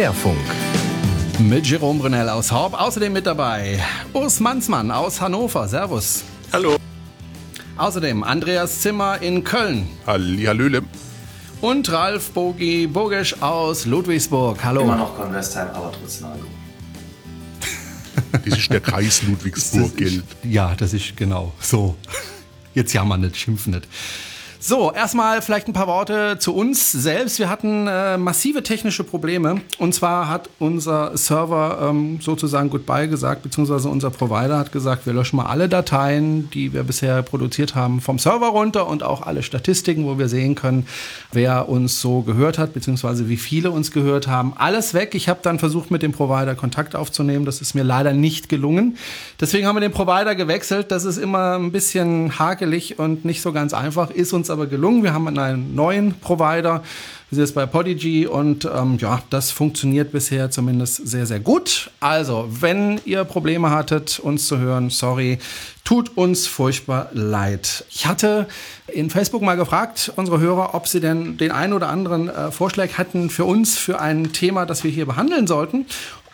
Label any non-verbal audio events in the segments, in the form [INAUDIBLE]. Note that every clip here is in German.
Querfunk. Mit Jerome Brunel aus Horb, außerdem mit dabei Urs Mansmann aus Hannover. Servus. Hallo. Außerdem Andreas Zimmer in Köln. Hallihallöle. Und Ralf Bogi Bogisch aus Ludwigsburg. Hallo. Immer noch Convestheim, aber trotzdem hallo. [LAUGHS] Das ist der Kreis Ludwigsburg, gilt. Ja, das ist genau so. Jetzt jammern nicht, schimpfen nicht. So, erstmal vielleicht ein paar Worte zu uns selbst. Wir hatten äh, massive technische Probleme. Und zwar hat unser Server ähm, sozusagen Goodbye gesagt, beziehungsweise unser Provider hat gesagt, wir löschen mal alle Dateien, die wir bisher produziert haben, vom Server runter und auch alle Statistiken, wo wir sehen können, wer uns so gehört hat, beziehungsweise wie viele uns gehört haben. Alles weg. Ich habe dann versucht, mit dem Provider Kontakt aufzunehmen. Das ist mir leider nicht gelungen. Deswegen haben wir den Provider gewechselt. Das ist immer ein bisschen hakelig und nicht so ganz einfach. Ist uns aber gelungen. Wir haben einen neuen Provider. Wir sind jetzt bei Podigy und ähm, ja, das funktioniert bisher zumindest sehr, sehr gut. Also, wenn ihr Probleme hattet, uns zu hören, sorry, tut uns furchtbar leid. Ich hatte in Facebook mal gefragt, unsere Hörer, ob sie denn den einen oder anderen äh, Vorschlag hatten für uns, für ein Thema, das wir hier behandeln sollten.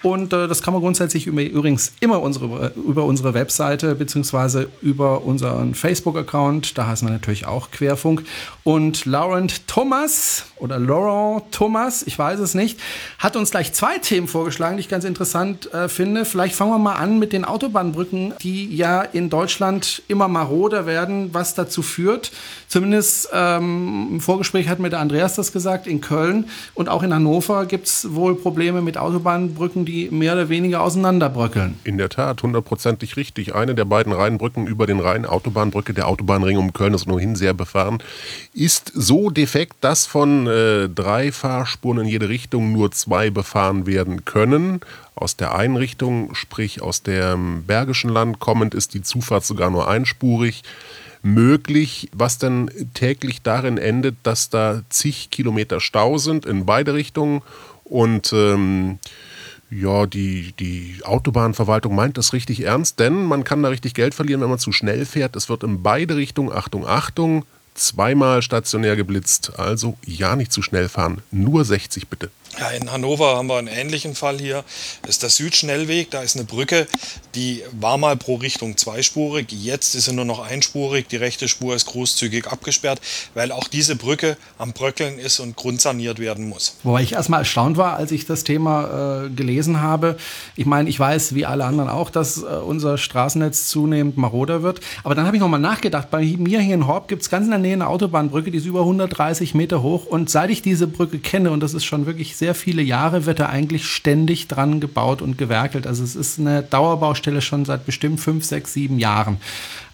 Und äh, das kann man grundsätzlich übrigens immer unsere, über unsere Webseite beziehungsweise über unseren Facebook-Account, da heißen wir natürlich auch Querfunk. Und Laurent Thomas oder Laurent Thomas, ich weiß es nicht, hat uns gleich zwei Themen vorgeschlagen, die ich ganz interessant äh, finde. Vielleicht fangen wir mal an mit den Autobahnbrücken, die ja in Deutschland immer maroder werden, was dazu führt. Zumindest ähm, im Vorgespräch hat mir der Andreas das gesagt, in Köln und auch in Hannover gibt es wohl Probleme mit Autobahnbrücken, die mehr oder weniger auseinanderbröckeln. In der Tat, hundertprozentig richtig. Eine der beiden Rheinbrücken über den Rhein, Autobahnbrücke, der Autobahnring um Köln ist ohnehin sehr befahren, ist so defekt, dass von äh, drei Fahrspuren in jede Richtung nur zwei befahren werden können. Aus der einen Richtung, sprich aus dem Bergischen Land kommend, ist die Zufahrt sogar nur einspurig möglich, was dann täglich darin endet, dass da zig Kilometer Stau sind in beide Richtungen und ähm, ja, die, die Autobahnverwaltung meint das richtig ernst, denn man kann da richtig Geld verlieren, wenn man zu schnell fährt. Es wird in beide Richtungen, Achtung, Achtung, zweimal stationär geblitzt. Also ja, nicht zu schnell fahren, nur 60 bitte. Ja, in Hannover haben wir einen ähnlichen Fall hier. Das ist der Südschnellweg. Da ist eine Brücke, die war mal pro Richtung zweispurig. Jetzt ist sie nur noch einspurig. Die rechte Spur ist großzügig abgesperrt, weil auch diese Brücke am Bröckeln ist und grundsaniert werden muss. Wobei ich erstmal erstaunt war, als ich das Thema äh, gelesen habe. Ich meine, ich weiß, wie alle anderen auch, dass äh, unser Straßennetz zunehmend maroder wird. Aber dann habe ich nochmal nachgedacht. Bei mir hier in Horb gibt es ganz in der Nähe eine Autobahnbrücke, die ist über 130 Meter hoch. Und seit ich diese Brücke kenne, und das ist schon wirklich sehr viele Jahre wird da eigentlich ständig dran gebaut und gewerkelt. Also es ist eine Dauerbaustelle schon seit bestimmt fünf, sechs, sieben Jahren.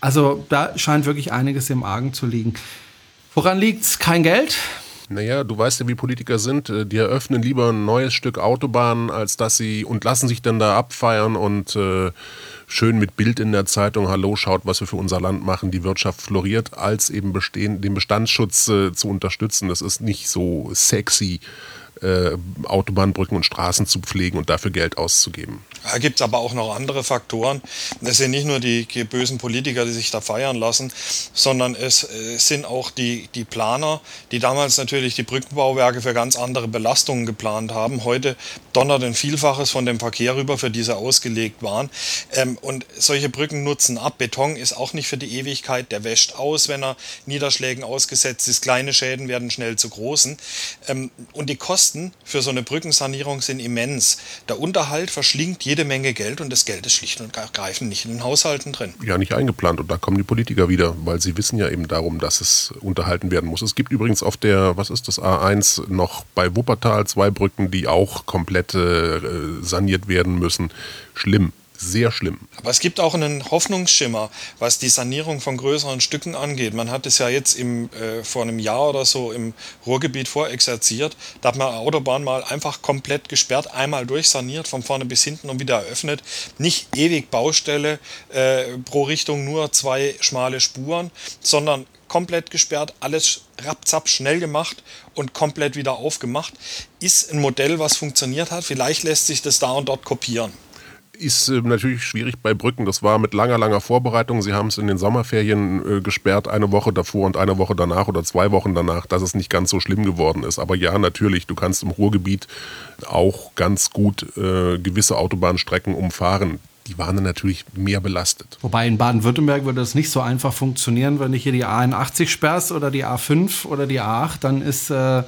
Also da scheint wirklich einiges im Argen zu liegen. Woran liegt es? Kein Geld? Naja, du weißt ja, wie Politiker sind. Äh, die eröffnen lieber ein neues Stück Autobahn, als dass sie und lassen sich dann da abfeiern und äh, schön mit Bild in der Zeitung, hallo, schaut, was wir für unser Land machen, die Wirtschaft floriert, als eben bestehen, den Bestandsschutz äh, zu unterstützen. Das ist nicht so sexy Autobahnbrücken und Straßen zu pflegen und dafür Geld auszugeben. Da gibt es aber auch noch andere Faktoren. Es sind nicht nur die bösen Politiker, die sich da feiern lassen, sondern es, es sind auch die, die Planer, die damals natürlich die Brückenbauwerke für ganz andere Belastungen geplant haben. Heute donnert ein Vielfaches von dem Verkehr rüber, für die sie ausgelegt waren. Ähm, und solche Brücken nutzen ab. Beton ist auch nicht für die Ewigkeit. Der wäscht aus, wenn er Niederschlägen ausgesetzt ist. Kleine Schäden werden schnell zu großen. Ähm, und die Kosten für so eine Brückensanierung sind immens. Der Unterhalt verschlingt jede Menge Geld und das Geld ist schlicht und ergreifend nicht in den Haushalten drin. Ja, nicht eingeplant. Und da kommen die Politiker wieder, weil sie wissen ja eben darum, dass es unterhalten werden muss. Es gibt übrigens auf der, was ist das, A1 noch bei Wuppertal zwei Brücken, die auch komplett äh, saniert werden müssen. Schlimm sehr schlimm. Aber es gibt auch einen Hoffnungsschimmer, was die Sanierung von größeren Stücken angeht. Man hat es ja jetzt im, äh, vor einem Jahr oder so im Ruhrgebiet vorexerziert. Da hat man eine Autobahn mal einfach komplett gesperrt, einmal durchsaniert, von vorne bis hinten und wieder eröffnet. Nicht ewig Baustelle, äh, pro Richtung nur zwei schmale Spuren, sondern komplett gesperrt, alles rapzapp schnell gemacht und komplett wieder aufgemacht. Ist ein Modell, was funktioniert hat. Vielleicht lässt sich das da und dort kopieren ist äh, natürlich schwierig bei Brücken. Das war mit langer, langer Vorbereitung. Sie haben es in den Sommerferien äh, gesperrt, eine Woche davor und eine Woche danach oder zwei Wochen danach, dass es nicht ganz so schlimm geworden ist. Aber ja, natürlich, du kannst im Ruhrgebiet auch ganz gut äh, gewisse Autobahnstrecken umfahren die waren dann natürlich mehr belastet. Wobei in Baden-Württemberg würde das nicht so einfach funktionieren, wenn du hier die A81 sperrst oder die A5 oder die A8, dann ist äh,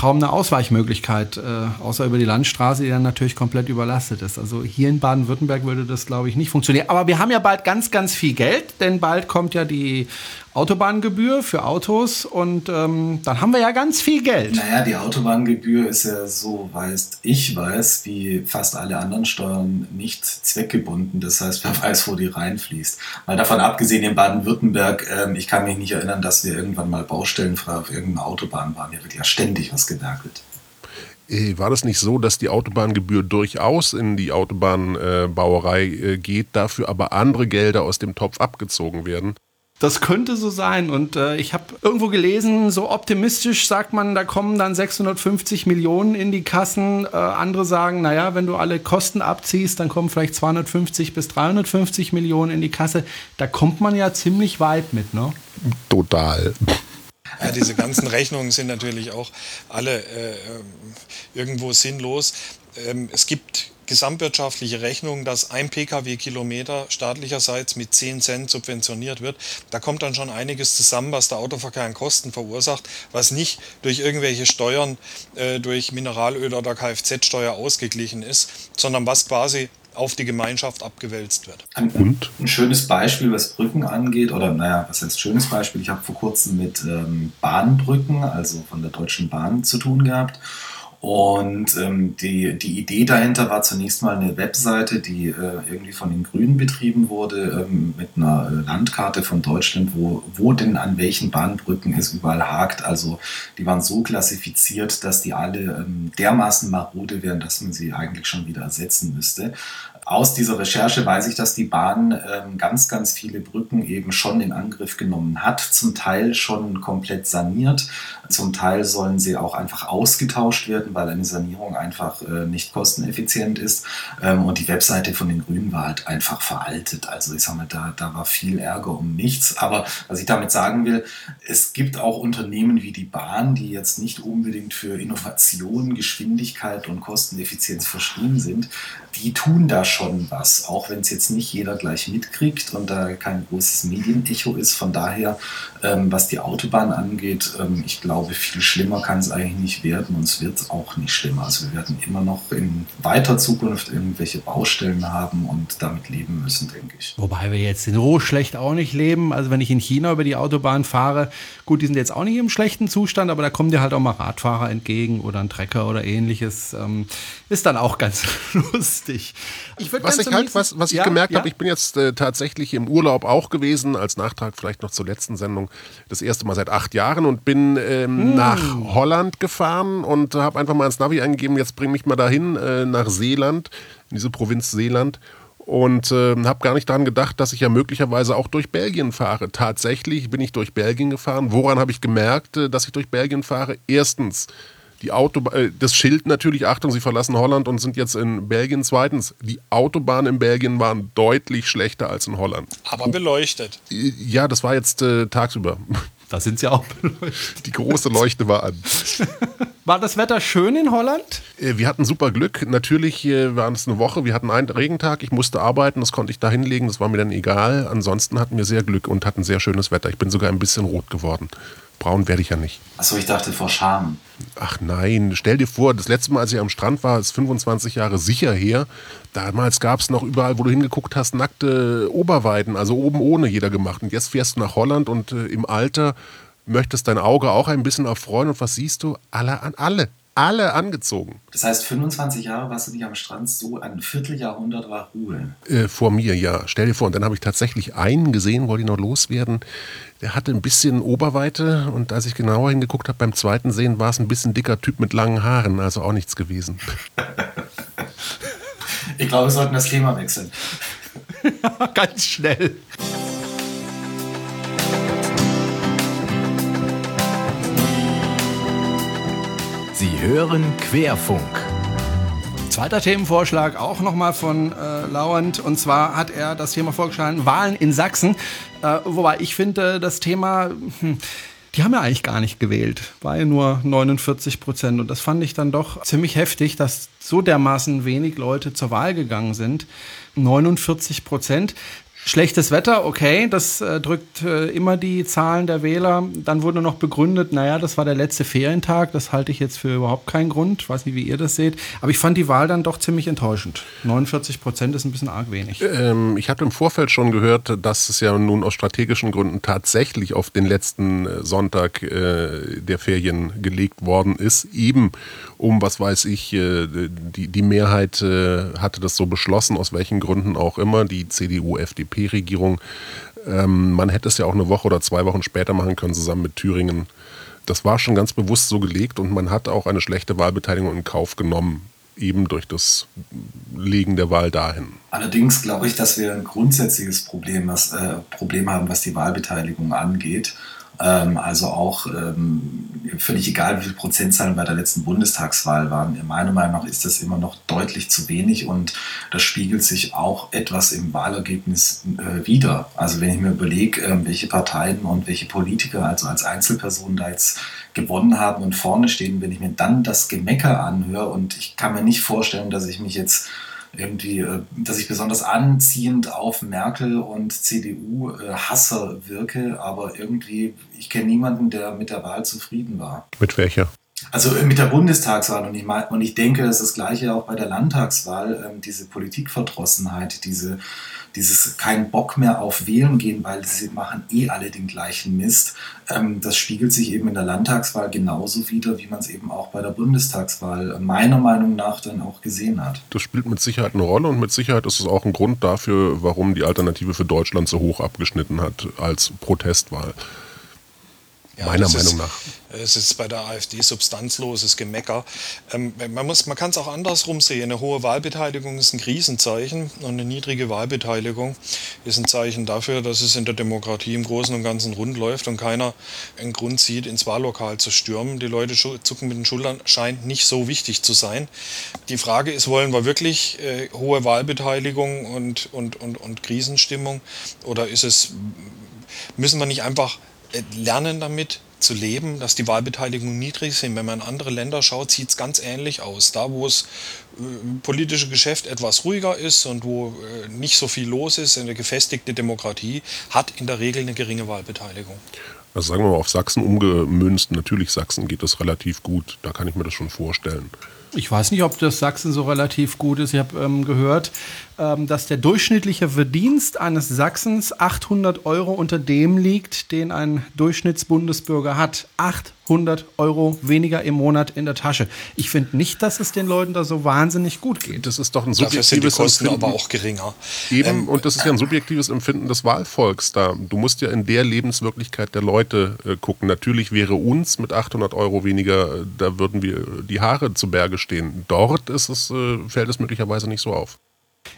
kaum eine Ausweichmöglichkeit, äh, außer über die Landstraße, die dann natürlich komplett überlastet ist. Also hier in Baden-Württemberg würde das, glaube ich, nicht funktionieren. Aber wir haben ja bald ganz, ganz viel Geld, denn bald kommt ja die Autobahngebühr für Autos und ähm, dann haben wir ja ganz viel Geld. Naja, die Autobahngebühr ist ja so, weiß ich weiß, wie fast alle anderen Steuern nicht zweckgebunden. Das heißt, wer weiß, wo die reinfließt. Mal davon abgesehen, in Baden-Württemberg, ähm, ich kann mich nicht erinnern, dass wir irgendwann mal baustellenfrei auf irgendeiner Autobahn waren. Hier wird ja ständig was gewerkelt. Äh, war das nicht so, dass die Autobahngebühr durchaus in die Autobahnbauerei äh, geht, dafür aber andere Gelder aus dem Topf abgezogen werden? Das könnte so sein. Und äh, ich habe irgendwo gelesen, so optimistisch sagt man, da kommen dann 650 Millionen in die Kassen. Äh, andere sagen, naja, wenn du alle Kosten abziehst, dann kommen vielleicht 250 bis 350 Millionen in die Kasse. Da kommt man ja ziemlich weit mit, ne? Total. Ja, diese ganzen Rechnungen sind natürlich auch alle äh, ähm, irgendwo sinnlos. Ähm, es gibt gesamtwirtschaftliche Rechnung, dass ein Pkw-Kilometer staatlicherseits mit 10 Cent subventioniert wird. Da kommt dann schon einiges zusammen, was der Autoverkehr an Kosten verursacht, was nicht durch irgendwelche Steuern, äh, durch Mineralöl oder Kfz-Steuer ausgeglichen ist, sondern was quasi auf die Gemeinschaft abgewälzt wird. Und? Ein schönes Beispiel, was Brücken angeht, oder naja, was heißt schönes Beispiel? Ich habe vor kurzem mit ähm, Bahnbrücken, also von der Deutschen Bahn, zu tun gehabt. Und ähm, die, die Idee dahinter war zunächst mal eine Webseite, die äh, irgendwie von den Grünen betrieben wurde, ähm, mit einer äh, Landkarte von Deutschland, wo, wo denn an welchen Bahnbrücken es überall hakt. Also die waren so klassifiziert, dass die alle ähm, dermaßen marode wären, dass man sie eigentlich schon wieder ersetzen müsste aus dieser Recherche weiß ich, dass die Bahn ähm, ganz, ganz viele Brücken eben schon in Angriff genommen hat, zum Teil schon komplett saniert, zum Teil sollen sie auch einfach ausgetauscht werden, weil eine Sanierung einfach äh, nicht kosteneffizient ist. Ähm, und die Webseite von den Grünen war halt einfach veraltet. Also ich sage mal, da, da war viel Ärger um nichts. Aber was ich damit sagen will, es gibt auch Unternehmen wie die Bahn, die jetzt nicht unbedingt für Innovation, Geschwindigkeit und Kosteneffizienz verschrieben sind, die tun da schon was, auch wenn es jetzt nicht jeder gleich mitkriegt und da kein großes Medienecho ist. Von daher, ähm, was die Autobahn angeht, ähm, ich glaube, viel schlimmer kann es eigentlich nicht werden und es wird auch nicht schlimmer. Also wir werden immer noch in weiter Zukunft irgendwelche Baustellen haben und damit leben müssen, denke ich. Wobei wir jetzt in so schlecht auch nicht leben. Also wenn ich in China über die Autobahn fahre, gut, die sind jetzt auch nicht im schlechten Zustand, aber da kommen dir halt auch mal Radfahrer entgegen oder ein Trecker oder ähnliches. Ähm, ist dann auch [LAUGHS] ganz lustig. Ich was ich halt, was, was ich ja, gemerkt ja. habe, ich bin jetzt äh, tatsächlich im Urlaub auch gewesen, als Nachtrag vielleicht noch zur letzten Sendung, das erste Mal seit acht Jahren und bin ähm, mm. nach Holland gefahren und habe einfach mal ins Navi eingegeben, jetzt bring mich mal dahin, äh, nach Seeland, in diese Provinz Seeland und äh, habe gar nicht daran gedacht, dass ich ja möglicherweise auch durch Belgien fahre. Tatsächlich bin ich durch Belgien gefahren. Woran habe ich gemerkt, äh, dass ich durch Belgien fahre? Erstens, die Autobahn, äh, das Schild natürlich, Achtung, sie verlassen Holland und sind jetzt in Belgien. Zweitens, die Autobahnen in Belgien waren deutlich schlechter als in Holland. Aber beleuchtet. Äh, ja, das war jetzt äh, tagsüber. [LAUGHS] Da sind sie auch beleuchtet. Die große Leuchte war an. [LAUGHS] War das Wetter schön in Holland? Äh, wir hatten super Glück. Natürlich waren es eine Woche. Wir hatten einen Regentag. Ich musste arbeiten. Das konnte ich da hinlegen. Das war mir dann egal. Ansonsten hatten wir sehr Glück und hatten sehr schönes Wetter. Ich bin sogar ein bisschen rot geworden. Braun werde ich ja nicht. Achso, ich dachte vor Scham. Ach nein, stell dir vor, das letzte Mal, als ich am Strand war, ist 25 Jahre sicher her. Damals gab es noch überall, wo du hingeguckt hast, nackte Oberweiden, also oben ohne jeder gemacht. Und jetzt fährst du nach Holland und äh, im Alter möchtest dein Auge auch ein bisschen erfreuen. Und was siehst du? Alle an alle alle angezogen. Das heißt, 25 Jahre warst du nicht am Strand, so ein Vierteljahrhundert war Ruhe. Äh, vor mir, ja. Stell dir vor, und dann habe ich tatsächlich einen gesehen, wollte ich noch loswerden. Der hatte ein bisschen Oberweite und als ich genauer hingeguckt habe beim zweiten Sehen, war es ein bisschen dicker Typ mit langen Haaren, also auch nichts gewesen. ich glaube, wir sollten das Thema wechseln. [LAUGHS] Ganz schnell. Hören Querfunk. Zweiter Themenvorschlag auch nochmal von äh, Lauernd. Und zwar hat er das Thema vorgeschlagen, Wahlen in Sachsen. Äh, wobei ich finde, das Thema... Hm, die haben ja eigentlich gar nicht gewählt, war ja nur 49 Prozent. Und das fand ich dann doch ziemlich heftig, dass so dermaßen wenig Leute zur Wahl gegangen sind. 49 Prozent. Schlechtes Wetter, okay, das äh, drückt äh, immer die Zahlen der Wähler. Dann wurde noch begründet, naja, das war der letzte Ferientag. Das halte ich jetzt für überhaupt keinen Grund. Ich weiß nicht, wie ihr das seht. Aber ich fand die Wahl dann doch ziemlich enttäuschend. 49 Prozent ist ein bisschen arg wenig. Ähm, ich hatte im Vorfeld schon gehört, dass es ja nun aus strategischen Gründen tatsächlich auf den letzten äh, Sonntag äh, der Ferien gelegt worden ist. Eben um, was weiß ich, äh, die, die Mehrheit äh, hatte das so beschlossen, aus welchen Gründen auch immer, die CDU-FDP-Regierung. Ähm, man hätte es ja auch eine Woche oder zwei Wochen später machen können, zusammen mit Thüringen. Das war schon ganz bewusst so gelegt und man hat auch eine schlechte Wahlbeteiligung in Kauf genommen, eben durch das Legen der Wahl dahin. Allerdings glaube ich, dass wir ein grundsätzliches Problem, was, äh, Problem haben, was die Wahlbeteiligung angeht. Ähm, also auch ähm, völlig egal, wie viele Prozentzahlen bei der letzten Bundestagswahl waren. Meiner Meinung nach ist das immer noch deutlich zu wenig und das spiegelt sich auch etwas im Wahlergebnis äh, wider. Also wenn ich mir überlege, äh, welche Parteien und welche Politiker also als Einzelpersonen da jetzt gewonnen haben und vorne stehen, wenn ich mir dann das Gemecker anhöre und ich kann mir nicht vorstellen, dass ich mich jetzt irgendwie, äh, dass ich besonders anziehend auf Merkel und CDU-Hasser äh, wirke, aber irgendwie, ich kenne niemanden, der mit der Wahl zufrieden war. Mit welcher? Also äh, mit der Bundestagswahl und ich, mein, und ich denke, das ist das Gleiche auch bei der Landtagswahl, ähm, diese Politikverdrossenheit, diese dieses kein Bock mehr auf Wählen gehen, weil sie machen eh alle den gleichen Mist. Ähm, das spiegelt sich eben in der Landtagswahl genauso wider, wie man es eben auch bei der Bundestagswahl meiner Meinung nach dann auch gesehen hat. Das spielt mit Sicherheit eine Rolle und mit Sicherheit ist es auch ein Grund dafür, warum die Alternative für Deutschland so hoch abgeschnitten hat als Protestwahl. Ja, Meiner Meinung ist, nach. Es ist bei der AfD substanzloses Gemecker. Ähm, man man kann es auch andersrum sehen. Eine hohe Wahlbeteiligung ist ein Krisenzeichen und eine niedrige Wahlbeteiligung ist ein Zeichen dafür, dass es in der Demokratie im Großen und Ganzen rund läuft und keiner einen Grund sieht, ins Wahllokal zu stürmen. Die Leute zucken mit den Schultern, scheint nicht so wichtig zu sein. Die Frage ist, wollen wir wirklich äh, hohe Wahlbeteiligung und, und, und, und Krisenstimmung oder ist es, müssen wir nicht einfach lernen damit zu leben, dass die Wahlbeteiligung niedrig sind. Wenn man in andere Länder schaut, sieht es ganz ähnlich aus. Da, wo es äh, politische Geschäft etwas ruhiger ist und wo äh, nicht so viel los ist, eine gefestigte Demokratie hat in der Regel eine geringe Wahlbeteiligung. Also sagen wir mal auf Sachsen umgemünzt, natürlich Sachsen geht das relativ gut, da kann ich mir das schon vorstellen. Ich weiß nicht, ob das Sachsen so relativ gut ist. Ich habe ähm, gehört, ähm, dass der durchschnittliche Verdienst eines Sachsens 800 Euro unter dem liegt, den ein Durchschnittsbundesbürger hat. 800 Euro weniger im Monat in der Tasche. Ich finde nicht, dass es den Leuten da so wahnsinnig gut geht. Das ist doch ein subjektives Dafür sind die Kosten Empfinden. aber auch geringer. Eben, ähm, und das ist ja ein subjektives Empfinden des Wahlvolks da. Du musst ja in der Lebenswirklichkeit der Leute äh, gucken. Natürlich wäre uns mit 800 Euro weniger, äh, da würden wir die Haare zu Berge stehen. Dort ist es, äh, fällt es möglicherweise nicht so auf.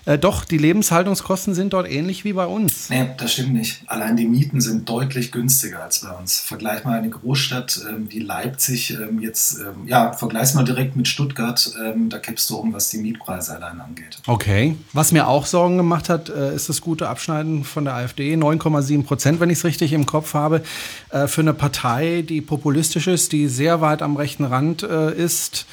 Äh, doch, die Lebenshaltungskosten sind dort ähnlich wie bei uns. Nee, das stimmt nicht. Allein die Mieten sind deutlich günstiger als bei uns. Vergleich mal eine Großstadt ähm, wie Leipzig ähm, jetzt, ähm, ja, vergleich mal direkt mit Stuttgart, ähm, da kippst du um, was die Mietpreise allein angeht. Okay. Was mir auch Sorgen gemacht hat, äh, ist das gute Abschneiden von der AfD. 9,7 Prozent, wenn ich es richtig im Kopf habe, äh, für eine Partei, die populistisch ist, die sehr weit am rechten Rand äh, ist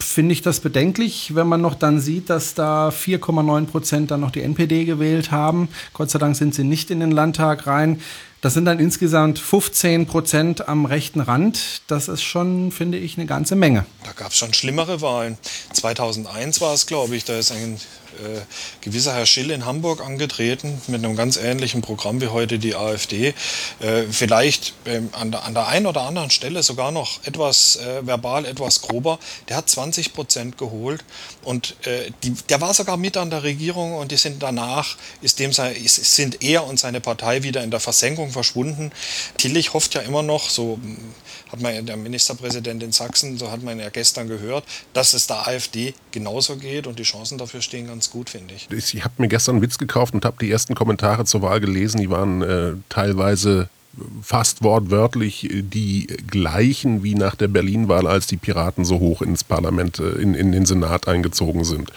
finde ich das bedenklich, wenn man noch dann sieht, dass da 4,9 Prozent dann noch die NPD gewählt haben. Gott sei Dank sind sie nicht in den Landtag rein. Das sind dann insgesamt 15 Prozent am rechten Rand. Das ist schon, finde ich, eine ganze Menge. Da gab es schon schlimmere Wahlen. 2001 war es, glaube ich, da ist ein äh, gewisser Herr Schill in Hamburg angetreten mit einem ganz ähnlichen Programm wie heute die AfD. Äh, vielleicht ähm, an, der, an der einen oder anderen Stelle sogar noch etwas äh, verbal, etwas grober. Der hat 20 Prozent geholt und äh, die, der war sogar mit an der Regierung und die sind danach, ist dem, sind er und seine Partei wieder in der Versenkung verschwunden. Tillich hofft ja immer noch, so hat man der Ministerpräsident in Sachsen, so hat man ja gestern gehört, dass es der AfD genauso geht und die Chancen dafür stehen ganz gut, finde ich. Ich habe mir gestern einen Witz gekauft und habe die ersten Kommentare zur Wahl gelesen. Die waren äh, teilweise fast wortwörtlich die gleichen wie nach der Berlin-Wahl, als die Piraten so hoch ins Parlament, äh, in, in den Senat eingezogen sind.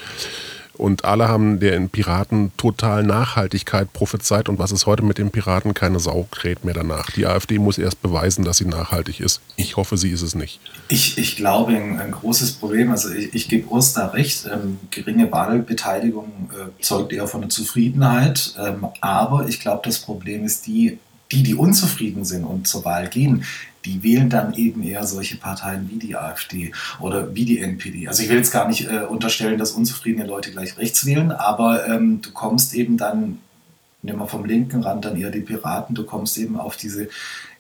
Und alle haben den Piraten total Nachhaltigkeit prophezeit. Und was ist heute mit den Piraten? Keine Sau kräht mehr danach. Die AfD muss erst beweisen, dass sie nachhaltig ist. Ich hoffe, sie ist es nicht. Ich, ich glaube, ein, ein großes Problem, also ich, ich gebe Urs da recht, ähm, geringe Wahlbeteiligung äh, zeugt eher von der Zufriedenheit. Ähm, aber ich glaube, das Problem ist die, die, die unzufrieden sind und zur Wahl gehen, die wählen dann eben eher solche Parteien wie die AfD oder wie die NPD. Also ich will jetzt gar nicht äh, unterstellen, dass unzufriedene Leute gleich rechts wählen, aber ähm, du kommst eben dann, nehmen wir vom linken Rand dann eher die Piraten, du kommst eben auf diese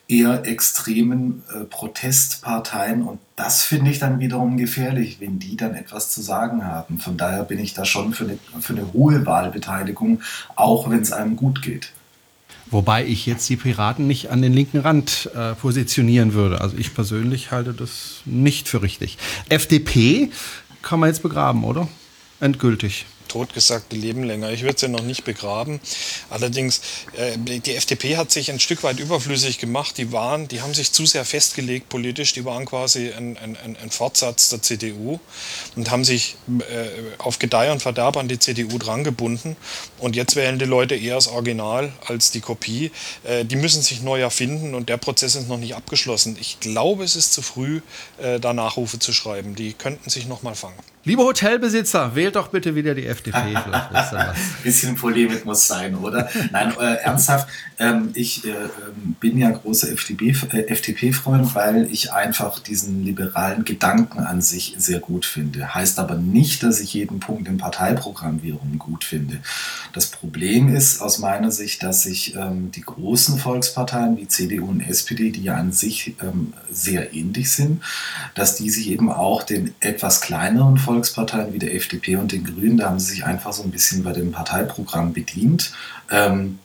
eher extremen äh, Protestparteien und das finde ich dann wiederum gefährlich, wenn die dann etwas zu sagen haben. Von daher bin ich da schon für eine, für eine hohe Wahlbeteiligung, auch wenn es einem gut geht. Wobei ich jetzt die Piraten nicht an den linken Rand äh, positionieren würde. Also ich persönlich halte das nicht für richtig. FDP kann man jetzt begraben, oder? Endgültig totgesagte leben länger. Ich würde sie noch nicht begraben. Allerdings, äh, die FDP hat sich ein Stück weit überflüssig gemacht. Die waren, die haben sich zu sehr festgelegt politisch. Die waren quasi ein, ein, ein Fortsatz der CDU und haben sich äh, auf Gedeih und Verderb an die CDU drangebunden. Und jetzt wählen die Leute eher das Original als die Kopie. Äh, die müssen sich neu erfinden und der Prozess ist noch nicht abgeschlossen. Ich glaube, es ist zu früh, äh, da Nachrufe zu schreiben. Die könnten sich noch mal fangen. Liebe Hotelbesitzer, wählt doch bitte wieder die FDP. [LAUGHS] Ein bisschen Polemik muss sein, oder? Nein, äh, ernsthaft, ähm, ich äh, ähm, bin ja großer FDP-Freund, äh, weil ich einfach diesen liberalen Gedanken an sich sehr gut finde. Heißt aber nicht, dass ich jeden Punkt im Parteiprogramm wiederum gut finde. Das Problem ist aus meiner Sicht, dass sich ähm, die großen Volksparteien wie CDU und SPD, die ja an sich ähm, sehr ähnlich sind, dass die sich eben auch den etwas kleineren Volksparteien Volksparteien wie der FDP und den Grünen, da haben sie sich einfach so ein bisschen bei dem Parteiprogramm bedient. Ähm,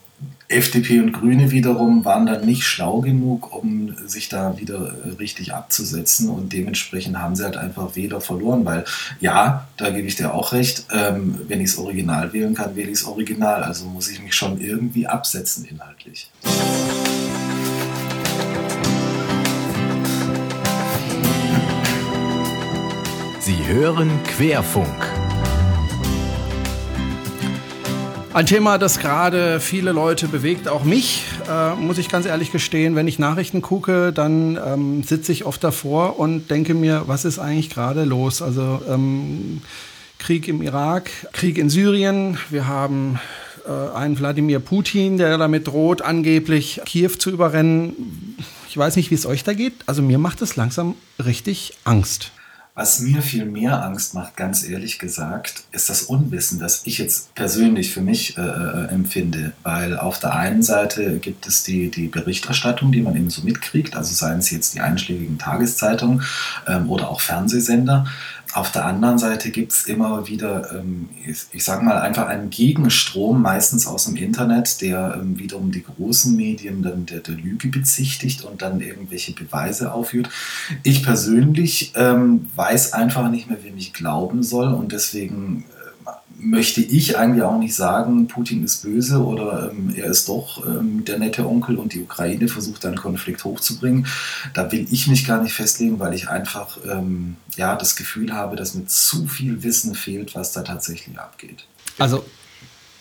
FDP und Grüne wiederum waren dann nicht schlau genug, um sich da wieder äh, richtig abzusetzen und dementsprechend haben sie halt einfach Wähler verloren, weil ja, da gebe ich dir auch recht, ähm, wenn ich das Original wählen kann, wähle ich das Original, also muss ich mich schon irgendwie absetzen inhaltlich. Hören Querfunk. Ein Thema, das gerade viele Leute bewegt, auch mich, äh, muss ich ganz ehrlich gestehen. Wenn ich Nachrichten gucke, dann ähm, sitze ich oft davor und denke mir, was ist eigentlich gerade los? Also ähm, Krieg im Irak, Krieg in Syrien, wir haben äh, einen Wladimir Putin, der damit droht, angeblich Kiew zu überrennen. Ich weiß nicht, wie es euch da geht. Also mir macht es langsam richtig Angst. Was mir viel mehr Angst macht, ganz ehrlich gesagt, ist das Unwissen, das ich jetzt persönlich für mich äh, äh, empfinde. Weil auf der einen Seite gibt es die, die Berichterstattung, die man eben so mitkriegt, also seien es jetzt die einschlägigen Tageszeitungen ähm, oder auch Fernsehsender. Auf der anderen Seite gibt es immer wieder, ähm, ich, ich sage mal, einfach einen Gegenstrom, meistens aus dem Internet, der ähm, wiederum die großen Medien dann der, der, Lüge bezichtigt und dann irgendwelche Beweise aufführt. Ich persönlich ähm, weiß einfach nicht mehr, wem ich glauben soll und deswegen möchte ich eigentlich auch nicht sagen, Putin ist böse oder ähm, er ist doch ähm, der nette Onkel und die Ukraine versucht einen Konflikt hochzubringen. Da will ich mich gar nicht festlegen, weil ich einfach ähm, ja, das Gefühl habe, dass mir zu viel Wissen fehlt, was da tatsächlich abgeht. Also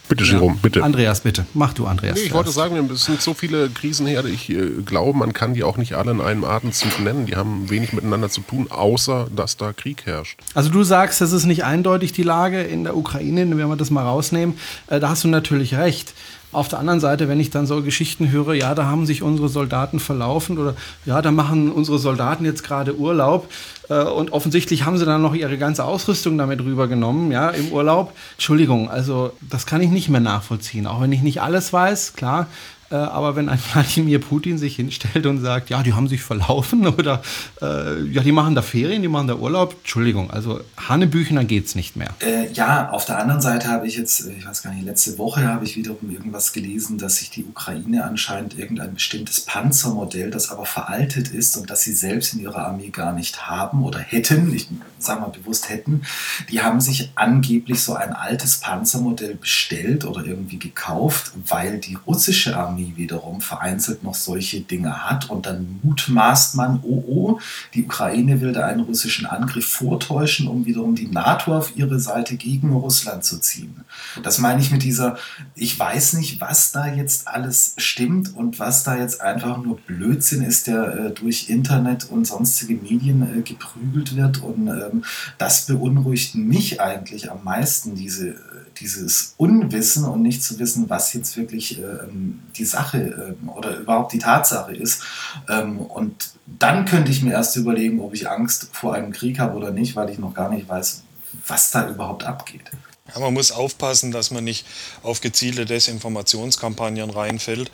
Bitte, Jerome, bitte. Andreas, bitte. Mach du, Andreas. Nee, ich wollte sagen, es sind so viele Krisenherde. Ich äh, glaube, man kann die auch nicht alle in einem Atemzug nennen. Die haben wenig miteinander zu tun, außer dass da Krieg herrscht. Also du sagst, das ist nicht eindeutig die Lage in der Ukraine, wenn wir das mal rausnehmen. Äh, da hast du natürlich recht. Auf der anderen Seite, wenn ich dann so Geschichten höre, ja, da haben sich unsere Soldaten verlaufen oder ja, da machen unsere Soldaten jetzt gerade Urlaub äh, und offensichtlich haben sie dann noch ihre ganze Ausrüstung damit rübergenommen, ja, im Urlaub. Entschuldigung, also das kann ich nicht mehr nachvollziehen, auch wenn ich nicht alles weiß, klar. Äh, aber wenn ein [LAUGHS] Wladimir Putin sich hinstellt und sagt, ja, die haben sich verlaufen [LAUGHS] oder äh, ja, die machen da Ferien, die machen da Urlaub, Entschuldigung, also Hannebüchner geht es nicht mehr. Äh, ja, auf der anderen Seite habe ich jetzt, ich weiß gar nicht, letzte Woche habe ich wiederum irgendwas gelesen, dass sich die Ukraine anscheinend irgendein bestimmtes Panzermodell, das aber veraltet ist und das sie selbst in ihrer Armee gar nicht haben oder hätten, ich sage mal bewusst hätten, die haben sich angeblich so ein altes Panzermodell bestellt oder irgendwie gekauft, weil die russische Armee Army wiederum vereinzelt noch solche Dinge hat und dann mutmaßt man, oh oh, die Ukraine will da einen russischen Angriff vortäuschen, um wiederum die NATO auf ihre Seite gegen Russland zu ziehen. Das meine ich mit dieser, ich weiß nicht, was da jetzt alles stimmt und was da jetzt einfach nur Blödsinn ist, der äh, durch Internet und sonstige Medien äh, geprügelt wird und ähm, das beunruhigt mich eigentlich am meisten, diese dieses Unwissen und nicht zu wissen, was jetzt wirklich ähm, die Sache ähm, oder überhaupt die Tatsache ist. Ähm, und dann könnte ich mir erst überlegen, ob ich Angst vor einem Krieg habe oder nicht, weil ich noch gar nicht weiß, was da überhaupt abgeht. Ja, man muss aufpassen, dass man nicht auf gezielte Desinformationskampagnen reinfällt.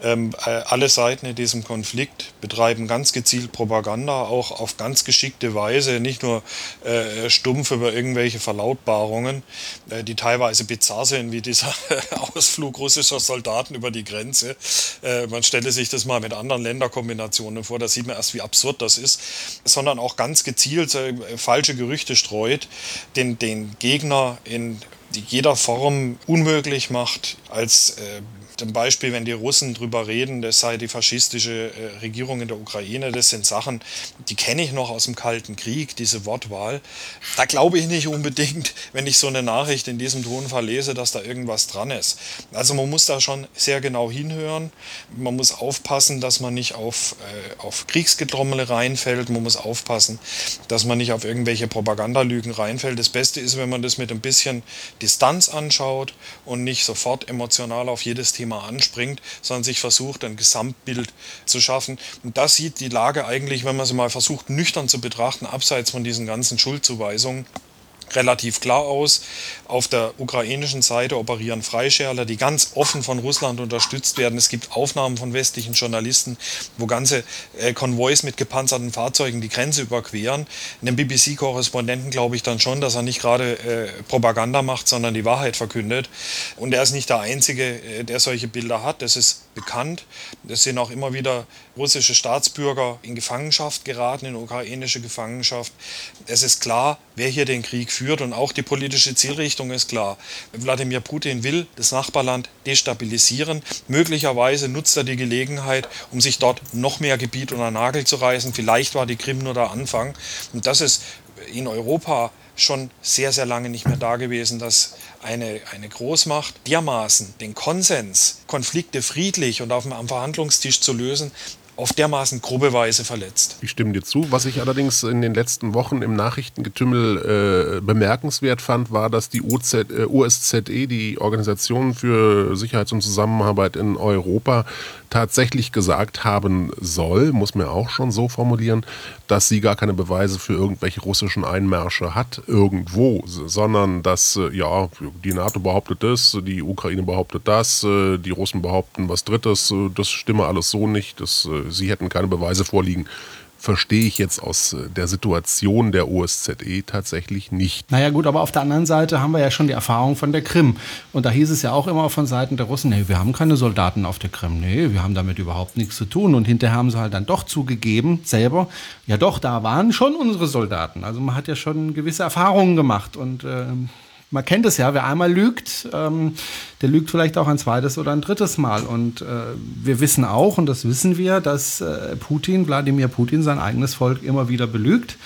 Ähm, äh, alle Seiten in diesem Konflikt betreiben ganz gezielt Propaganda, auch auf ganz geschickte Weise, nicht nur äh, stumpf über irgendwelche Verlautbarungen, äh, die teilweise bizarr sind, wie dieser [LAUGHS] Ausflug russischer Soldaten über die Grenze. Äh, man stelle sich das mal mit anderen Länderkombinationen vor, da sieht man erst, wie absurd das ist, sondern auch ganz gezielt äh, falsche Gerüchte streut, den, den Gegner in jeder Form unmöglich macht, als äh, zum Beispiel, wenn die Russen drüber reden, das sei die faschistische äh, Regierung in der Ukraine, das sind Sachen, die kenne ich noch aus dem Kalten Krieg, diese Wortwahl. Da glaube ich nicht unbedingt, [LAUGHS] wenn ich so eine Nachricht in diesem Tonfall lese, dass da irgendwas dran ist. Also man muss da schon sehr genau hinhören. Man muss aufpassen, dass man nicht auf, äh, auf Kriegsgetrommele reinfällt. Man muss aufpassen, dass man nicht auf irgendwelche Propagandalügen reinfällt. Das Beste ist, wenn man das mit ein bisschen Distanz anschaut und nicht sofort emotional auf jedes Thema Thema anspringt, sondern sich versucht, ein Gesamtbild zu schaffen. Und da sieht die Lage eigentlich, wenn man sie mal versucht, nüchtern zu betrachten, abseits von diesen ganzen Schuldzuweisungen, relativ klar aus. Auf der ukrainischen Seite operieren Freischärler, die ganz offen von Russland unterstützt werden. Es gibt Aufnahmen von westlichen Journalisten, wo ganze äh, Konvois mit gepanzerten Fahrzeugen die Grenze überqueren. Einem BBC-Korrespondenten glaube ich dann schon, dass er nicht gerade äh, Propaganda macht, sondern die Wahrheit verkündet. Und er ist nicht der Einzige, äh, der solche Bilder hat. Das ist bekannt. Es sind auch immer wieder russische Staatsbürger in Gefangenschaft geraten, in ukrainische Gefangenschaft. Es ist klar, wer hier den Krieg führt und auch die politische Zielrichtung ist klar. Wladimir Putin will das Nachbarland destabilisieren. Möglicherweise nutzt er die Gelegenheit, um sich dort noch mehr Gebiet unter Nagel zu reißen. Vielleicht war die Krim nur der Anfang. Und das ist in Europa schon sehr, sehr lange nicht mehr da gewesen, dass eine, eine Großmacht dermaßen den Konsens, Konflikte friedlich und auf dem, am Verhandlungstisch zu lösen, auf dermaßen grobe Weise verletzt. Ich stimme dir zu. Was ich allerdings in den letzten Wochen im Nachrichtengetümmel äh, bemerkenswert fand, war, dass die OZ, äh, OSZE, die Organisation für Sicherheits- und Zusammenarbeit in Europa, tatsächlich gesagt haben soll, muss man auch schon so formulieren, dass sie gar keine Beweise für irgendwelche russischen Einmärsche hat irgendwo, sondern dass äh, ja die NATO behauptet das, die Ukraine behauptet das, äh, die Russen behaupten was Drittes, äh, das stimme alles so nicht, das, sie hätten keine Beweise vorliegen verstehe ich jetzt aus äh, der Situation der OSZE tatsächlich nicht. Naja gut, aber auf der anderen Seite haben wir ja schon die Erfahrung von der Krim. Und da hieß es ja auch immer von Seiten der Russen, nee, wir haben keine Soldaten auf der Krim. Nee, wir haben damit überhaupt nichts zu tun. Und hinterher haben sie halt dann doch zugegeben, selber, ja doch, da waren schon unsere Soldaten. Also man hat ja schon gewisse Erfahrungen gemacht. Und äh, man kennt es ja, wer einmal lügt, ähm, der lügt vielleicht auch ein zweites oder ein drittes Mal. Und äh, wir wissen auch, und das wissen wir, dass äh, Putin, Wladimir Putin, sein eigenes Volk immer wieder belügt.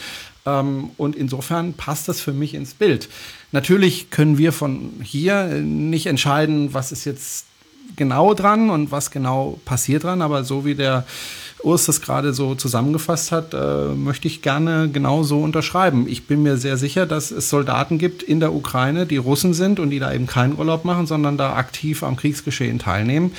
Ähm, und insofern passt das für mich ins Bild. Natürlich können wir von hier nicht entscheiden, was ist jetzt genau dran und was genau passiert dran, aber so wie der Urs das gerade so zusammengefasst hat, äh, möchte ich gerne genau so unterschreiben. Ich bin mir sehr sicher, dass es Soldaten gibt in der Ukraine, die Russen sind und die da eben keinen Urlaub machen, sondern da aktiv am Kriegsgeschehen teilnehmen.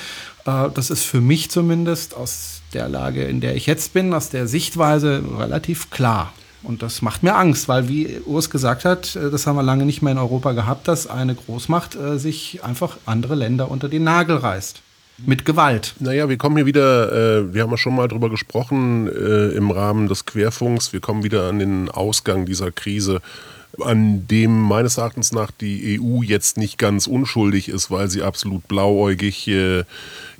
Äh, das ist für mich zumindest aus der Lage, in der ich jetzt bin, aus der Sichtweise relativ klar. Und das macht mir Angst, weil, wie Urs gesagt hat, äh, das haben wir lange nicht mehr in Europa gehabt, dass eine Großmacht äh, sich einfach andere Länder unter den Nagel reißt mit Gewalt. Naja, wir kommen hier wieder, äh, wir haben ja schon mal drüber gesprochen äh, im Rahmen des Querfunks, wir kommen wieder an den Ausgang dieser Krise, an dem meines Erachtens nach die EU jetzt nicht ganz unschuldig ist, weil sie absolut blauäugig äh,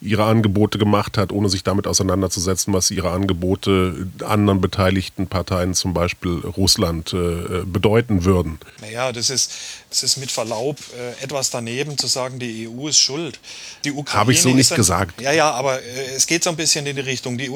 ihre Angebote gemacht hat, ohne sich damit auseinanderzusetzen, was ihre Angebote anderen beteiligten Parteien, zum Beispiel Russland, äh, bedeuten würden. Naja, das ist, das ist mit Verlaub äh, etwas daneben zu sagen, die EU ist schuld. Die Ukraine Habe ich so nicht ein, gesagt. Ja, ja, aber äh, es geht so ein bisschen in die Richtung. Die,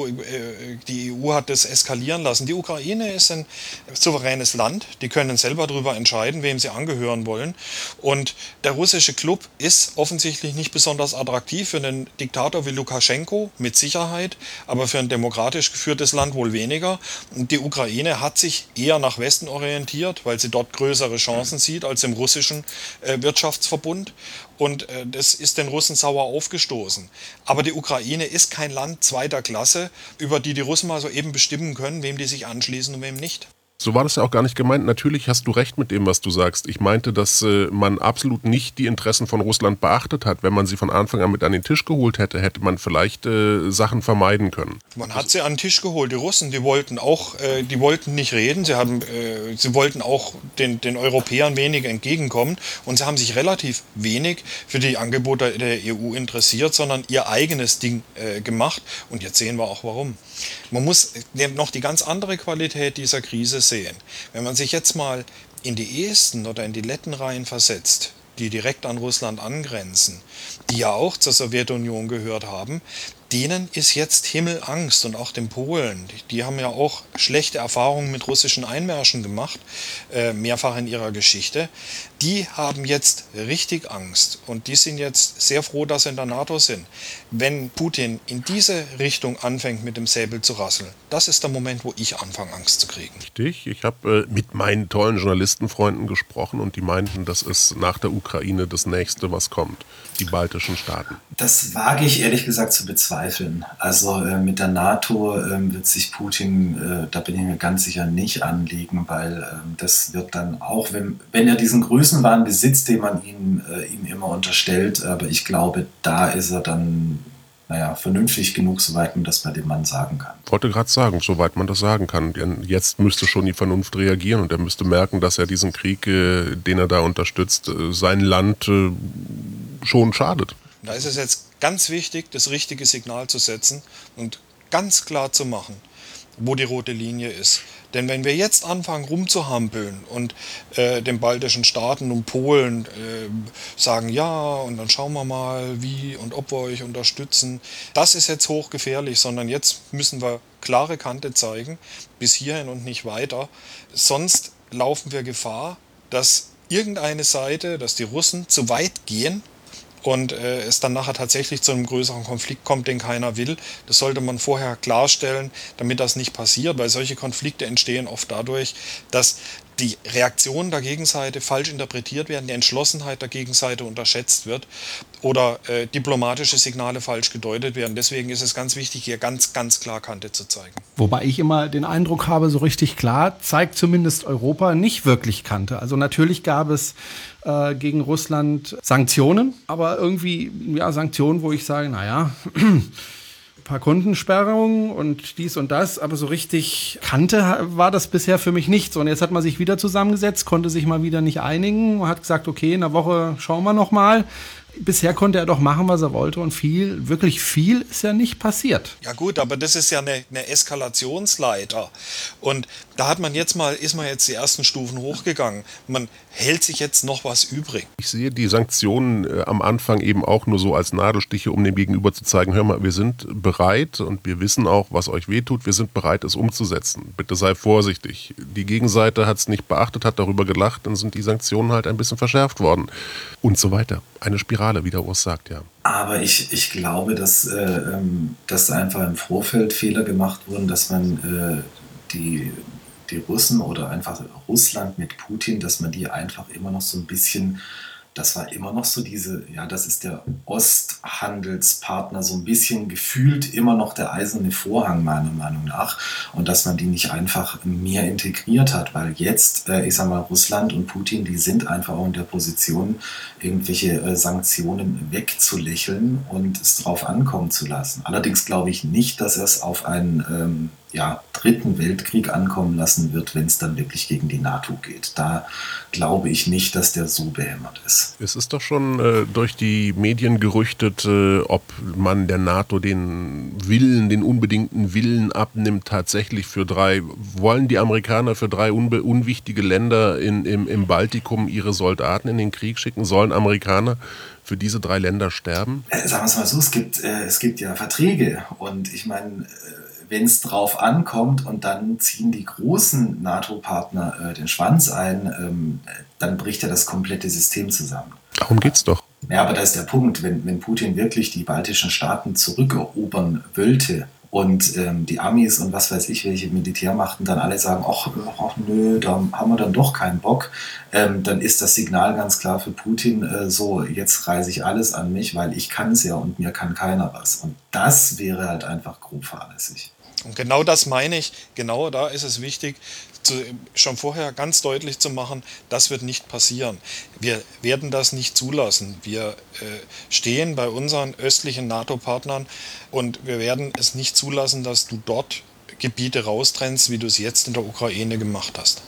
die EU hat das eskalieren lassen. Die Ukraine ist ein souveränes Land. Die können selber darüber entscheiden, wem sie angehören wollen. Und der russische Club ist offensichtlich nicht besonders attraktiv für einen Diktator wie Lukaschenko, mit Sicherheit, aber für ein demokratisch geführtes Land wohl weniger. Die Ukraine hat sich eher nach Westen orientiert, weil sie dort größere Chancen sieht als im russischen äh, Wirtschaftsverbund. Und äh, das ist den Russen sauer aufgestoßen. Aber die Ukraine ist kein Land zweiter Klasse, über die die Russen mal so eben bestimmen können, wem die sich anschließen und wem nicht. So war das ja auch gar nicht gemeint. Natürlich hast du recht mit dem, was du sagst. Ich meinte, dass äh, man absolut nicht die Interessen von Russland beachtet hat. Wenn man sie von Anfang an mit an den Tisch geholt hätte, hätte man vielleicht äh, Sachen vermeiden können. Man hat sie an den Tisch geholt. Die Russen, die wollten auch, äh, die wollten nicht reden. Sie, haben, äh, sie wollten auch den, den Europäern wenig entgegenkommen. Und sie haben sich relativ wenig für die Angebote der EU interessiert, sondern ihr eigenes Ding äh, gemacht. Und jetzt sehen wir auch warum. Man muss noch die ganz andere Qualität dieser Krise sehen. Wenn man sich jetzt mal in die Esten oder in die Lettenreihen versetzt, die direkt an Russland angrenzen, die ja auch zur Sowjetunion gehört haben, denen ist jetzt Himmelangst und auch den Polen. Die, haben ja auch schlechte Erfahrungen mit russischen Einmärschen gemacht, äh, mehrfach in ihrer Geschichte. Die haben jetzt richtig Angst und die sind jetzt sehr froh, dass sie in der NATO sind. Wenn Putin in diese Richtung anfängt, mit dem Säbel zu rasseln, das ist der Moment, wo ich anfange, Angst zu kriegen. Richtig. Ich habe äh, mit meinen tollen Journalistenfreunden gesprochen und die meinten, das ist nach der Ukraine das nächste, was kommt. Die baltischen Staaten. Das wage ich ehrlich gesagt zu bezweifeln. Also äh, mit der NATO äh, wird sich Putin, äh, da bin ich mir ganz sicher nicht anlegen, weil ähm, das wird dann auch, wenn, wenn er diesen Größenwahn besitzt, den man ihm, äh, ihm immer unterstellt, aber ich glaube, da ist er dann naja, vernünftig genug, soweit man das bei dem Mann sagen kann. Ich wollte gerade sagen, soweit man das sagen kann. Denn jetzt müsste schon die Vernunft reagieren und er müsste merken, dass er diesen Krieg, äh, den er da unterstützt, äh, sein Land schon schadet. Da ist es jetzt ganz wichtig, das richtige Signal zu setzen und ganz klar zu machen, wo die rote Linie ist. Denn wenn wir jetzt anfangen rumzuhampeln und äh, den baltischen Staaten und Polen äh, sagen, ja, und dann schauen wir mal, wie und ob wir euch unterstützen, das ist jetzt hochgefährlich, sondern jetzt müssen wir klare Kante zeigen, bis hierhin und nicht weiter. Sonst laufen wir Gefahr, dass irgendeine Seite, dass die Russen zu weit gehen und äh, es dann nachher tatsächlich zu einem größeren Konflikt kommt, den keiner will. Das sollte man vorher klarstellen, damit das nicht passiert, weil solche Konflikte entstehen oft dadurch, dass die Reaktionen der Gegenseite falsch interpretiert werden, die Entschlossenheit der Gegenseite unterschätzt wird oder äh, diplomatische Signale falsch gedeutet werden. Deswegen ist es ganz wichtig, hier ganz, ganz klar Kante zu zeigen. Wobei ich immer den Eindruck habe, so richtig klar zeigt zumindest Europa nicht wirklich Kante. Also natürlich gab es äh, gegen Russland Sanktionen, aber irgendwie ja Sanktionen, wo ich sage, naja, [CLEARS THROAT] paar Kundensperrungen und dies und das, aber so richtig kannte war das bisher für mich nicht. So, und jetzt hat man sich wieder zusammengesetzt, konnte sich mal wieder nicht einigen, hat gesagt, okay, in der Woche schauen wir noch mal bisher konnte er doch machen, was er wollte und viel, wirklich viel ist ja nicht passiert. Ja gut, aber das ist ja eine, eine Eskalationsleiter und da hat man jetzt mal, ist man jetzt die ersten Stufen hochgegangen. Man hält sich jetzt noch was übrig. Ich sehe die Sanktionen äh, am Anfang eben auch nur so als Nadelstiche, um dem Gegenüber zu zeigen, hör mal, wir sind bereit und wir wissen auch, was euch wehtut, wir sind bereit, es umzusetzen. Bitte sei vorsichtig. Die Gegenseite hat es nicht beachtet, hat darüber gelacht, dann sind die Sanktionen halt ein bisschen verschärft worden und so weiter. Eine Spirale, wie der Urs sagt, ja. Aber ich, ich glaube, dass, äh, ähm, dass einfach im Vorfeld Fehler gemacht wurden, dass man äh, die, die Russen oder einfach Russland mit Putin, dass man die einfach immer noch so ein bisschen das war immer noch so diese, ja, das ist der Osthandelspartner, so ein bisschen gefühlt immer noch der eiserne Vorhang, meiner Meinung nach. Und dass man die nicht einfach mehr integriert hat, weil jetzt, äh, ich sag mal, Russland und Putin, die sind einfach auch in der Position, irgendwelche äh, Sanktionen wegzulächeln und es drauf ankommen zu lassen. Allerdings glaube ich nicht, dass es auf einen ähm, ja, dritten Weltkrieg ankommen lassen wird, wenn es dann wirklich gegen die NATO geht. Da glaube ich nicht, dass der so behämmert ist. Es ist doch schon äh, durch die Medien gerüchtet, äh, ob man der NATO den Willen, den unbedingten Willen abnimmt, tatsächlich für drei, wollen die Amerikaner für drei unwichtige Länder in, im, im Baltikum ihre Soldaten in den Krieg schicken? Sollen Amerikaner für diese drei Länder sterben? Äh, sagen wir es mal so, es gibt, äh, es gibt ja Verträge und ich meine, äh, wenn es drauf ankommt und dann ziehen die großen NATO-Partner äh, den Schwanz ein, ähm, dann bricht ja das komplette System zusammen. Darum geht's doch. Ja, aber da ist der Punkt, wenn, wenn Putin wirklich die baltischen Staaten zurückerobern wollte und ähm, die Amis und was weiß ich, welche Militärmachten dann alle sagen, ach, ach nö, da haben wir dann doch keinen Bock, ähm, dann ist das Signal ganz klar für Putin, äh, so, jetzt reise ich alles an mich, weil ich kann es ja und mir kann keiner was. Und das wäre halt einfach grob fahrlässig. Und genau das meine ich, genau da ist es wichtig, zu, schon vorher ganz deutlich zu machen, das wird nicht passieren. Wir werden das nicht zulassen. Wir äh, stehen bei unseren östlichen NATO-Partnern und wir werden es nicht zulassen, dass du dort Gebiete raustrennst, wie du es jetzt in der Ukraine gemacht hast.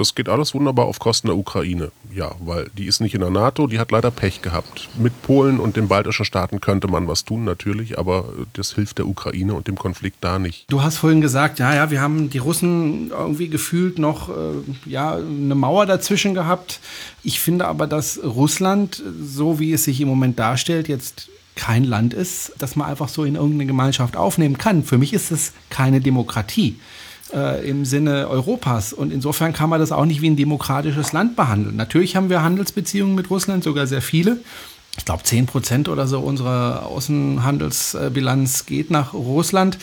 Das geht alles wunderbar auf Kosten der Ukraine. Ja, weil die ist nicht in der NATO, die hat leider Pech gehabt. Mit Polen und den baltischen Staaten könnte man was tun, natürlich, aber das hilft der Ukraine und dem Konflikt da nicht. Du hast vorhin gesagt, ja, ja, wir haben die Russen irgendwie gefühlt noch äh, ja, eine Mauer dazwischen gehabt. Ich finde aber, dass Russland, so wie es sich im Moment darstellt, jetzt kein Land ist, das man einfach so in irgendeine Gemeinschaft aufnehmen kann. Für mich ist es keine Demokratie äh, im Sinne Europas. Und insofern kann man das auch nicht wie ein demokratisches Land behandeln. Natürlich haben wir Handelsbeziehungen mit Russland, sogar sehr viele. Ich glaube, 10 Prozent oder so unserer Außenhandelsbilanz geht nach Russland.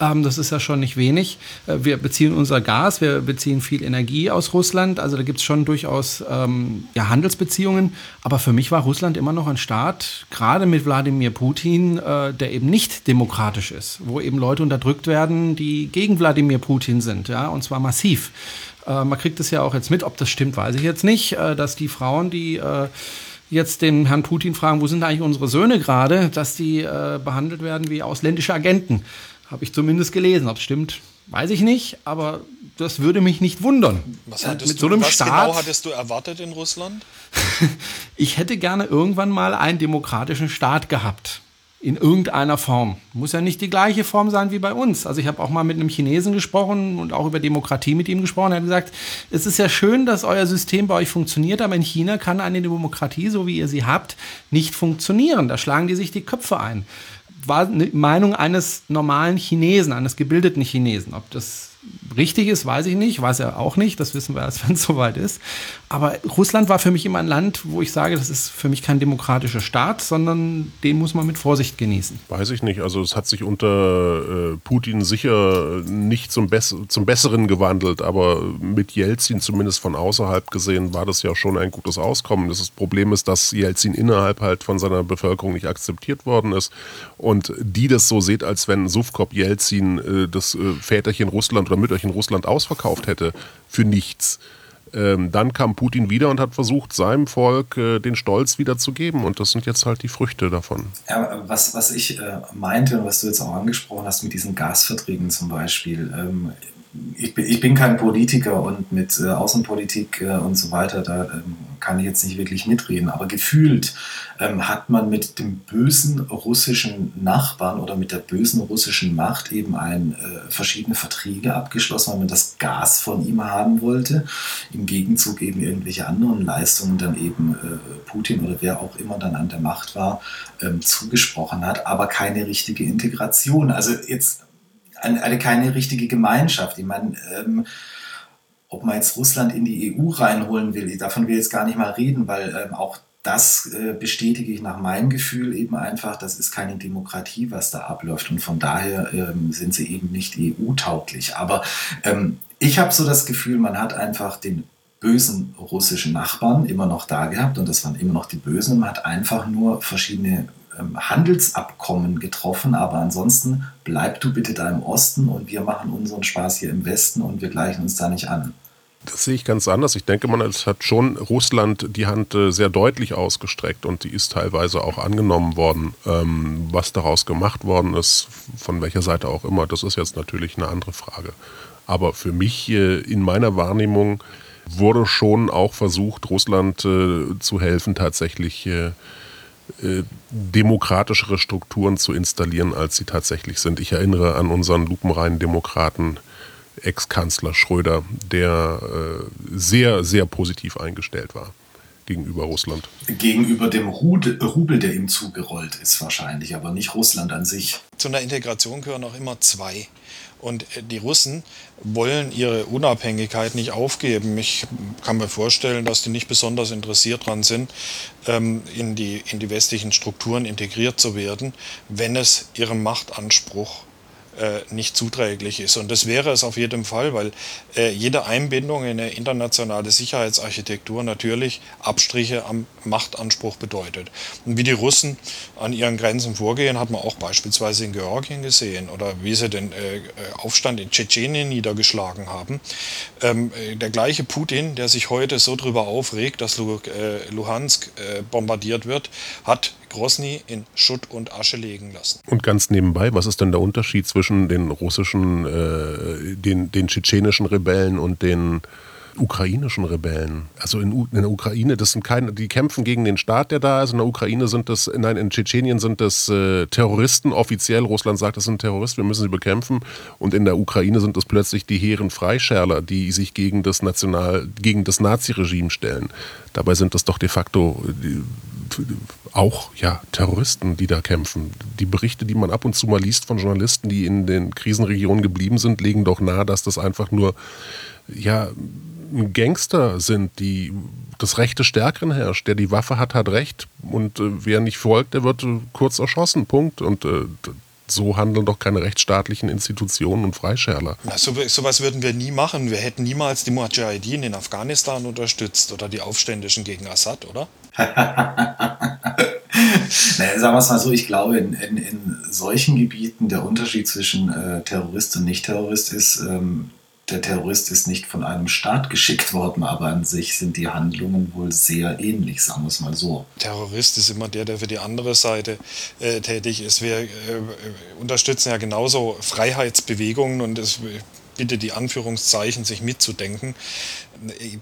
Ähm, das ist ja schon nicht wenig. Äh, wir beziehen unser Gas, wir beziehen viel Energie aus Russland. Also da gibt es schon durchaus ähm, ja, Handelsbeziehungen. Aber für mich war Russland immer noch ein Staat, gerade mit Wladimir Putin, äh, der eben nicht demokratisch ist, wo eben Leute unterdrückt werden, die gegen Wladimir Putin sind, ja, und zwar massiv. Äh, man kriegt es ja auch jetzt mit, ob das stimmt, weiß ich jetzt nicht, äh, dass die Frauen, die jetzt den Herrn Putin fragen, wo sind eigentlich unsere Söhne gerade, dass die äh, behandelt werden wie ausländische Agenten. Habe ich zumindest gelesen. Ob es stimmt, weiß ich nicht, aber das würde mich nicht wundern. Was, hattest Mit so einem du, was Staat, genau hattest du erwartet in Russland? [LAUGHS] ich hätte gerne irgendwann mal einen demokratischen Staat gehabt. In irgendeiner Form. Muss ja nicht die gleiche Form sein wie bei uns. Also ich habe auch mal mit einem Chinesen gesprochen und auch über Demokratie mit ihm gesprochen. Er hat gesagt, es ist ja schön, dass euer System bei euch funktioniert, aber in China kann eine Demokratie, so wie ihr sie habt, nicht funktionieren. Da schlagen die sich die Köpfe ein war eine Meinung eines normalen Chinesen, eines gebildeten Chinesen. Ob das richtig ist, weiß ich nicht, weiß er auch nicht, das wissen wir erst, [LAUGHS] wenn es soweit ist. Aber Russland war für mich immer ein Land, wo ich sage, das ist für mich kein demokratischer Staat, sondern den muss man mit Vorsicht genießen. Weiß ich nicht, also es hat sich unter äh, Putin sicher nicht zum, Bess zum Besseren gewandelt, aber mit Jelzin zumindest von außerhalb gesehen war das ja schon ein gutes Auskommen. Das Problem ist, dass Jelzin innerhalb halt von seiner Bevölkerung nicht akzeptiert worden ist und die das so sieht, als wenn Sufkop Jelzin äh, das äh, Väterchen Russland oder Mütterchen Russland ausverkauft hätte für nichts. Ähm, dann kam Putin wieder und hat versucht, seinem Volk äh, den Stolz wieder zu geben. Und das sind jetzt halt die Früchte davon. Ja, was, was ich äh, meinte und was du jetzt auch angesprochen hast mit diesen Gasverträgen zum Beispiel. Ähm, ich, bin, ich bin kein Politiker und mit äh, Außenpolitik äh, und so weiter, da ähm, kann ich jetzt nicht wirklich mitreden, aber gefühlt ähm, hat man mit dem bösen russischen Nachbarn oder mit der bösen russischen Macht eben ein, äh, verschiedene Verträge abgeschlossen, weil man das Gas von ihm haben wollte, im Gegenzug eben irgendwelche anderen Leistungen dann eben äh, Putin oder wer auch immer dann an der Macht war, ähm, zugesprochen hat, aber keine richtige Integration. Also jetzt eine keine richtige Gemeinschaft. Ich meine, ähm, ob man jetzt Russland in die EU reinholen will, davon will ich jetzt gar nicht mal reden, weil ähm, auch das äh, bestätige ich nach meinem Gefühl eben einfach, das ist keine Demokratie, was da abläuft und von daher ähm, sind sie eben nicht EU-tauglich. Aber ähm, ich habe so das Gefühl, man hat einfach den bösen russischen Nachbarn immer noch da gehabt und das waren immer noch die Bösen. Man hat einfach nur verschiedene Handelsabkommen getroffen, aber ansonsten bleib du bitte da im Osten und wir machen unseren Spaß hier im Westen und wir gleichen uns da nicht an. Das sehe ich ganz anders. Ich denke, man hat schon Russland die Hand äh, sehr deutlich ausgestreckt und die ist teilweise auch angenommen worden. Ähm, was daraus gemacht worden ist, von welcher Seite auch immer, das ist jetzt natürlich eine andere Frage. Aber für mich äh, in meiner Wahrnehmung wurde schon auch versucht, Russland äh, zu helfen, tatsächlich demokratischere Strukturen zu installieren, als sie tatsächlich sind. Ich erinnere an unseren lupenreinen Demokraten, Ex-Kanzler Schröder, der äh, sehr, sehr positiv eingestellt war gegenüber Russland. Gegenüber dem Rubel, der ihm zugerollt ist wahrscheinlich, aber nicht Russland an sich. Zu einer Integration gehören auch immer zwei. Und die Russen wollen ihre Unabhängigkeit nicht aufgeben. Ich kann mir vorstellen, dass die nicht besonders interessiert daran sind, ähm, in die, in die westlichen Strukturen integriert zu werden, wenn es ihrem Machtanspruch nicht zuträglich ist. Und das wäre es auf jeden Fall, weil äh, jede Einbindung in eine internationale Sicherheitsarchitektur natürlich Abstriche am Machtanspruch bedeutet. Und wie die Russen an ihren Grenzen vorgehen, hat man auch beispielsweise in Georgien gesehen oder wie sie den äh, Aufstand in Tschetschenien niedergeschlagen haben. Ähm, äh, der gleiche Putin, der sich heute so darüber aufregt, dass äh, Luhansk äh, bombardiert wird, hat Grosny in Schutt und Asche legen lassen. Und ganz nebenbei, was ist denn der Unterschied zwischen den russischen, äh, den, den tschetschenischen Rebellen und den ukrainischen Rebellen. Also in, in, der Ukraine, das sind keine, die kämpfen gegen den Staat, der da ist. In der Ukraine sind das, nein, in Tschetschenien sind das äh, Terroristen offiziell. Russland sagt, das sind Terroristen, wir müssen sie bekämpfen. Und in der Ukraine sind das plötzlich die hehren Freischärler, die sich gegen das National, gegen das Naziregime stellen. Dabei sind das doch de facto die, auch ja Terroristen, die da kämpfen. Die Berichte, die man ab und zu mal liest von Journalisten, die in den Krisenregionen geblieben sind, legen doch nahe, dass das einfach nur ja Gangster sind, die das Recht des Stärkeren herrscht. Der die Waffe hat, hat Recht. Und äh, wer nicht folgt, der wird äh, kurz erschossen. Punkt. Und äh, so handeln doch keine rechtsstaatlichen Institutionen und Freischärler. Na, so, sowas würden wir nie machen. Wir hätten niemals die Mujahideen in Afghanistan unterstützt oder die Aufständischen gegen Assad, oder? [LAUGHS] naja, sagen wir es mal so, ich glaube, in, in, in solchen Gebieten der Unterschied zwischen äh, Terrorist und Nicht-Terrorist ist, ähm, der Terrorist ist nicht von einem Staat geschickt worden, aber an sich sind die Handlungen wohl sehr ähnlich, sagen wir es mal so. Terrorist ist immer der, der für die andere Seite äh, tätig ist. Wir äh, unterstützen ja genauso Freiheitsbewegungen und es bitte die Anführungszeichen sich mitzudenken,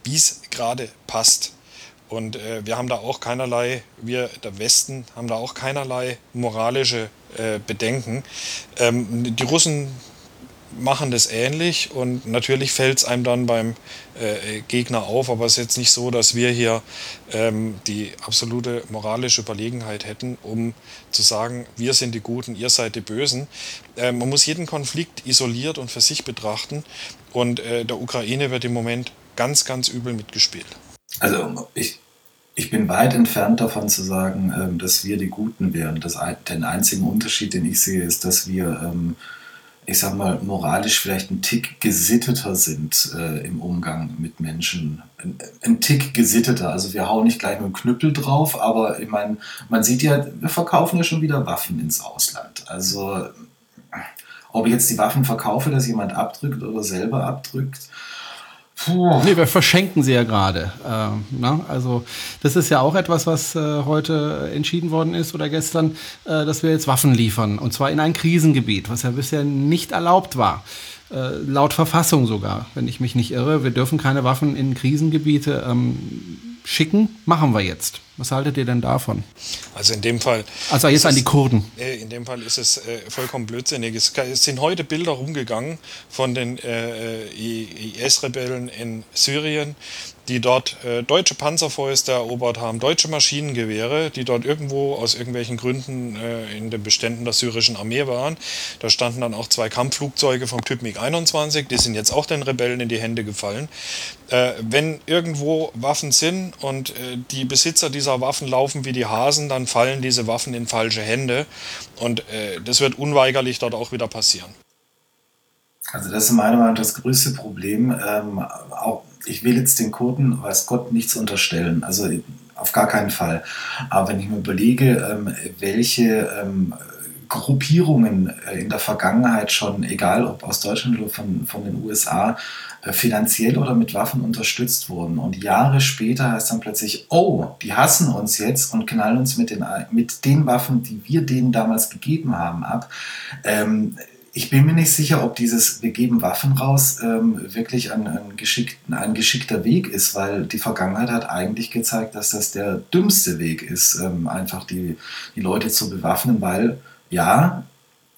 wie es gerade passt. Und äh, wir haben da auch keinerlei, wir der Westen haben da auch keinerlei moralische äh, Bedenken. Ähm, die Russen machen das ähnlich und natürlich fällt es einem dann beim äh, Gegner auf, aber es ist jetzt nicht so, dass wir hier ähm, die absolute moralische Überlegenheit hätten, um zu sagen, wir sind die Guten, ihr seid die Bösen. Äh, man muss jeden Konflikt isoliert und für sich betrachten und äh, der Ukraine wird im Moment ganz, ganz übel mitgespielt. Also ich, ich bin weit entfernt davon zu sagen, ähm, dass wir die Guten wären. Das, den einzigen Unterschied, den ich sehe, ist, dass wir ähm, ich sag mal, moralisch vielleicht ein Tick gesitteter sind äh, im Umgang mit Menschen. Ein, ein, Tick gesitteter. Also wir hauen nicht gleich mit dem Knüppel drauf, aber ich meine, man sieht ja, wir verkaufen ja schon wieder Waffen ins Ausland. Also ob ich jetzt die Waffen verkaufe, dass jemand abdrückt oder selber abdrückt, Puh. Nee, wir verschenken sie ja gerade. Ähm, also das ist ja auch etwas, was äh, heute entschieden worden ist oder gestern, äh, dass wir jetzt Waffen liefern. Und zwar in ein Krisengebiet, was ja bisher nicht erlaubt war. Äh, laut Verfassung sogar, wenn ich mich nicht irre. Wir dürfen keine Waffen in Krisengebiete ähm, schicken. Machen wir jetzt. Was haltet ihr denn davon? Also in dem Fall. Also jetzt an die Kurden. in dem Fall ist es äh, vollkommen blödsinnig. Es, es, sind heute Bilder rumgegangen von den äh, äh IS-Rebellen in Syrien, die dort äh, deutsche Panzerfäuste erobert haben, deutsche Maschinengewehre, die dort irgendwo aus irgendwelchen Gründen äh, in den Beständen der syrischen Armee waren. Da standen dann auch zwei Kampfflugzeuge vom Typ MiG-21, die sind jetzt auch den Rebellen in die Hände gefallen. Äh, wenn irgendwo Waffen sind und äh, die Besitzer dieser Waffen laufen wie die Hasen, dann fallen diese Waffen in falsche Hände und äh, das wird unweigerlich dort auch wieder passieren. Also das ist meiner Meinung nach das größte Problem. Ähm, auch ich will jetzt den Kurden, weiß Gott, nichts unterstellen. Also auf gar keinen Fall. Aber wenn ich mir überlege, ähm, welche ähm, Gruppierungen äh, in der Vergangenheit schon, egal ob aus Deutschland oder von, von den USA, äh, finanziell oder mit Waffen unterstützt wurden. Und Jahre später heißt dann plötzlich, oh, die hassen uns jetzt und knallen uns mit den, mit den Waffen, die wir denen damals gegeben haben, ab. Ähm, ich bin mir nicht sicher, ob dieses Wir geben Waffen raus ähm, wirklich ein, ein, geschick, ein, geschickter Weg ist, weil die Vergangenheit hat eigentlich gezeigt, dass das der dümmste Weg ist, ähm, einfach die, die Leute zu bewaffnen, weil ja,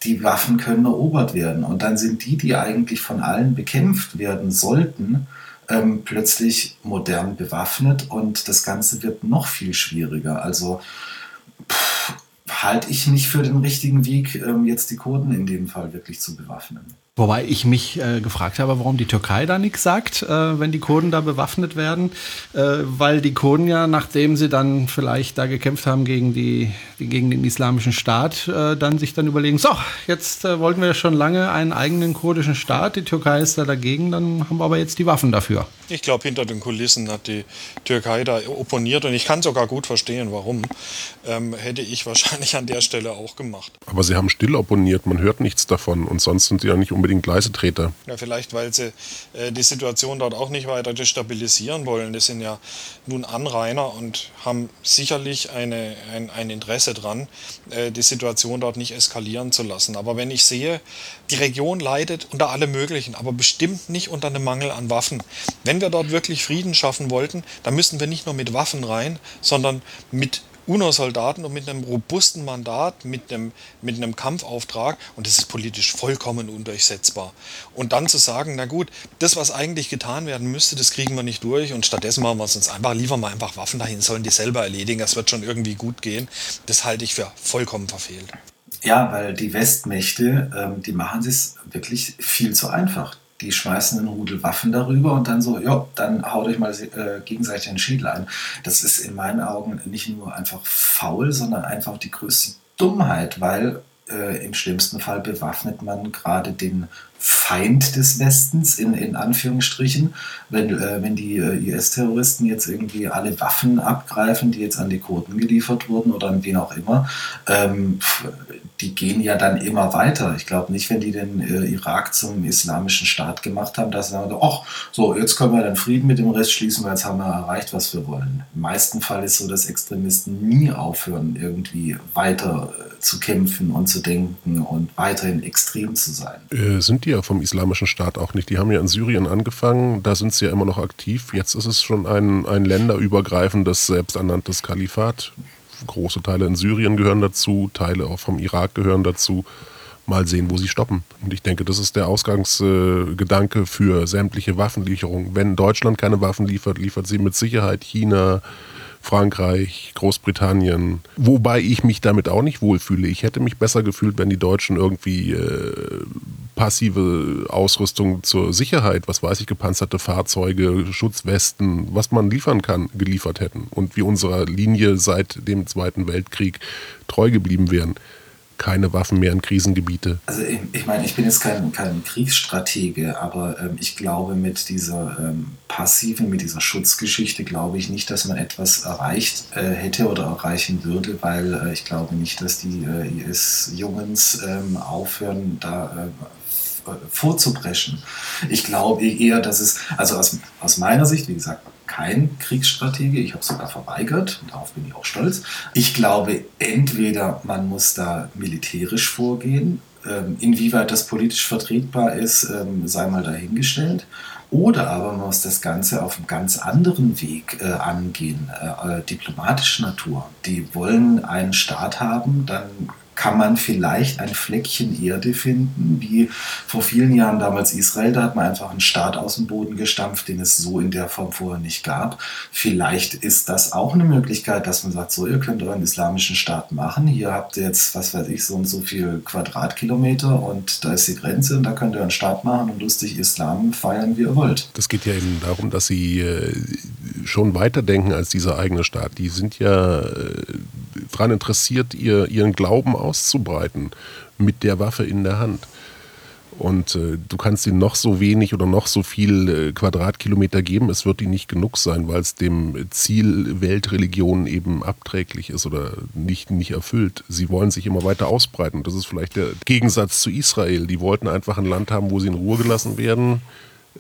die Waffen können erobert werden. Und dann sind die, die eigentlich von allen bekämpft werden sollten, ähm, plötzlich modern bewaffnet und das Ganze wird noch viel schwieriger. Also pff, halte ich nicht für den richtigen Weg, ähm, jetzt die Kurden in dem Fall wirklich zu bewaffnen. Wobei ich mich äh, gefragt habe, warum die Türkei da nichts sagt, äh, wenn die Kurden da bewaffnet werden. Äh, weil die Kurden ja, nachdem sie dann vielleicht da gekämpft haben gegen, die, gegen den islamischen Staat, äh, dann sich dann überlegen, so, jetzt äh, wollten wir schon lange einen eigenen kurdischen Staat, die Türkei ist da dagegen, dann haben wir aber jetzt die Waffen dafür. Ich glaube, hinter den Kulissen hat die Türkei da opponiert und ich kann sogar gut verstehen, warum. Ähm, hätte ich wahrscheinlich an der Stelle auch gemacht. Aber sie haben still opponiert, man hört nichts davon und sonst sind sie ja nicht unbedingt Leisetreter. Ja, vielleicht, weil sie äh, die Situation dort auch nicht weiter destabilisieren wollen. Das sind ja nun Anrainer und haben sicherlich eine, ein, ein Interesse daran, äh, die Situation dort nicht eskalieren zu lassen. Aber wenn ich sehe, die Region leidet unter allem Möglichen, aber bestimmt nicht unter einem Mangel an Waffen. Wenn wir dort wirklich Frieden schaffen wollten, dann müssten wir nicht nur mit Waffen rein, sondern mit UNO-Soldaten und mit einem robusten Mandat, mit einem, mit einem Kampfauftrag. Und das ist politisch vollkommen undurchsetzbar. Und dann zu sagen, na gut, das, was eigentlich getan werden müsste, das kriegen wir nicht durch. Und stattdessen machen wir es uns einfach, liefern wir einfach Waffen dahin, sollen die selber erledigen, das wird schon irgendwie gut gehen, das halte ich für vollkommen verfehlt. Ja, weil die Westmächte, ähm, die machen es wirklich viel zu einfach die schmeißen einen Rudel Waffen darüber und dann so, ja, dann haut euch mal äh, gegenseitig den Schädel ein. Das ist in meinen Augen nicht nur einfach faul, sondern einfach die größte Dummheit, weil äh, im schlimmsten Fall bewaffnet man gerade den Feind des Westens, in, in Anführungsstrichen, wenn, äh, wenn die äh, IS-Terroristen jetzt irgendwie alle Waffen abgreifen, die jetzt an die Kurden geliefert wurden oder an wen auch immer, ähm, die gehen ja dann immer weiter. Ich glaube nicht, wenn die den äh, Irak zum islamischen Staat gemacht haben, dass sie sagen, ach, so, jetzt können wir dann Frieden mit dem Rest schließen, weil jetzt haben wir erreicht, was wir wollen. Im meisten Fall ist so, dass Extremisten nie aufhören, irgendwie weiter äh, zu kämpfen und zu denken und weiterhin extrem zu sein. Äh, sind die ja vom islamischen Staat auch nicht. Die haben ja in Syrien angefangen, da sind sie ja immer noch aktiv. Jetzt ist es schon ein, ein länderübergreifendes, selbsternanntes Kalifat große Teile in Syrien gehören dazu, Teile auch vom Irak gehören dazu. Mal sehen, wo sie stoppen. Und ich denke, das ist der Ausgangsgedanke für sämtliche Waffenlieferungen. Wenn Deutschland keine Waffen liefert, liefert sie mit Sicherheit China, Frankreich, Großbritannien. Wobei ich mich damit auch nicht wohlfühle. Ich hätte mich besser gefühlt, wenn die Deutschen irgendwie äh, passive Ausrüstung zur Sicherheit, was weiß ich, gepanzerte Fahrzeuge, Schutzwesten, was man liefern kann, geliefert hätten und wir unserer Linie seit dem Zweiten Weltkrieg treu geblieben wären keine Waffen mehr in Krisengebiete. Also ich, ich meine, ich bin jetzt kein, kein Kriegsstratege, aber ähm, ich glaube mit dieser ähm, passiven, mit dieser Schutzgeschichte, glaube ich nicht, dass man etwas erreicht äh, hätte oder erreichen würde, weil äh, ich glaube nicht, dass die äh, IS-Jungens ähm, aufhören, da äh, vorzubrechen. Ich glaube eher, dass es, also aus, aus meiner Sicht, wie gesagt, kein Kriegsstratege. Ich habe sogar verweigert und darauf bin ich auch stolz. Ich glaube, entweder man muss da militärisch vorgehen, ähm, inwieweit das politisch vertretbar ist, ähm, sei mal dahingestellt. Oder aber man muss das Ganze auf einem ganz anderen Weg äh, angehen, äh, äh diplomatischer Natur. Die wollen einen Staat haben, dann kann man vielleicht ein Fleckchen Erde finden, wie vor vielen Jahren damals Israel. Da hat man einfach einen Staat aus dem Boden gestampft, den es so in der Form vorher nicht gab. Vielleicht ist das auch eine Möglichkeit, dass man sagt, so, ihr könnt euren islamischen Staat machen. Hier habt ihr jetzt, was weiß ich, so und so viel Quadratkilometer und da ist die Grenze und da könnt ihr einen Staat machen und lustig Islam feiern, wie ihr wollt. Das geht ja eben darum, dass sie äh, schon weiterdenken als dieser eigene Staat. Die sind ja äh, daran interessiert, ihr, ihren Glauben auszubreiten mit der Waffe in der Hand. Und äh, du kannst ihnen noch so wenig oder noch so viel äh, Quadratkilometer geben, es wird ihnen nicht genug sein, weil es dem Ziel Weltreligion eben abträglich ist oder nicht, nicht erfüllt. Sie wollen sich immer weiter ausbreiten. Das ist vielleicht der Gegensatz zu Israel. Die wollten einfach ein Land haben, wo sie in Ruhe gelassen werden.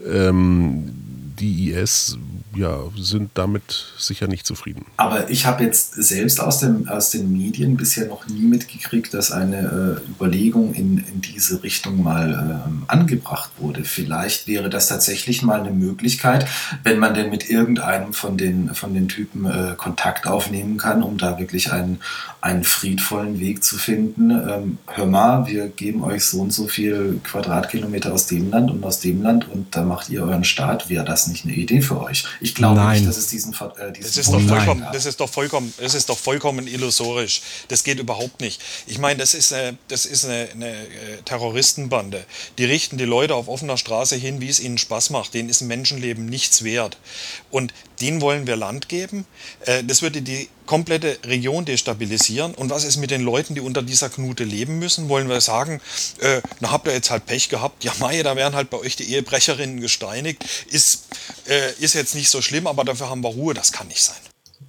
Ähm, die IS ja, sind damit sicher nicht zufrieden. Aber ich habe jetzt selbst aus, dem, aus den Medien bisher noch nie mitgekriegt, dass eine äh, Überlegung in, in diese Richtung mal ähm, angebracht wurde. Vielleicht wäre das tatsächlich mal eine Möglichkeit, wenn man denn mit irgendeinem von den, von den Typen äh, Kontakt aufnehmen kann, um da wirklich einen, einen friedvollen Weg zu finden. Ähm, hör mal, wir geben euch so und so viel Quadratkilometer aus dem Land und aus dem Land und da macht ihr euren Staat. Wäre das nicht eine Idee für euch? Glaube Nein. nicht, dass es diesen, äh, diesen Das ist, doch vollkommen, das, ist doch vollkommen, das ist doch vollkommen illusorisch. Das geht überhaupt nicht. Ich meine, das ist eine, das ist eine, eine äh, Terroristenbande. Die richten die Leute auf offener Straße hin, wie es ihnen Spaß macht. Denen ist ein Menschenleben nichts wert. Und denen wollen wir Land geben. Äh, das würde die komplette Region destabilisieren. Und was ist mit den Leuten, die unter dieser Knute leben müssen? Wollen wir sagen, äh, na habt ihr jetzt halt Pech gehabt? Ja, Mai, da werden halt bei euch die Ehebrecherinnen gesteinigt. Ist, äh, ist jetzt nicht so schlimm, aber dafür haben wir Ruhe. Das kann nicht sein.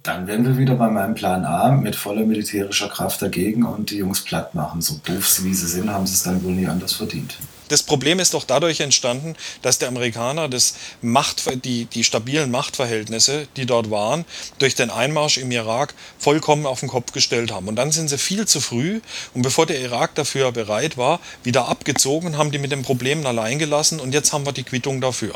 Dann wären wir wieder bei meinem Plan A mit voller militärischer Kraft dagegen und die Jungs platt machen. So doof wie sie sind, haben sie es dann wohl nie anders verdient. Das Problem ist doch dadurch entstanden, dass die Amerikaner das Macht, die, die stabilen Machtverhältnisse, die dort waren, durch den Einmarsch im Irak vollkommen auf den Kopf gestellt haben. Und dann sind sie viel zu früh und bevor der Irak dafür bereit war, wieder abgezogen, haben die mit den Problemen allein gelassen und jetzt haben wir die Quittung dafür.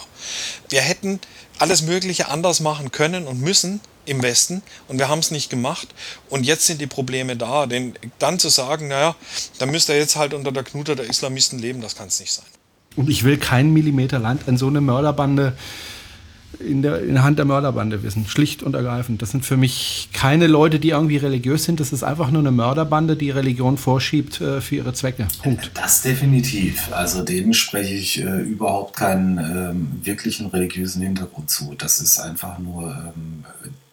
Wir hätten alles Mögliche anders machen können und müssen im Westen und wir haben es nicht gemacht und jetzt sind die Probleme da. Denn dann zu sagen, naja, dann müsst ihr jetzt halt unter der Knute der Islamisten leben, das kann es nicht sein. Und ich will keinen Millimeter Land an so eine Mörderbande in der, in der Hand der Mörderbande wissen. Schlicht und ergreifend. Das sind für mich keine Leute, die irgendwie religiös sind. Das ist einfach nur eine Mörderbande, die Religion vorschiebt äh, für ihre Zwecke. Punkt. Das definitiv. Also denen spreche ich äh, überhaupt keinen ähm, wirklichen religiösen Hintergrund zu. Das ist einfach nur ähm,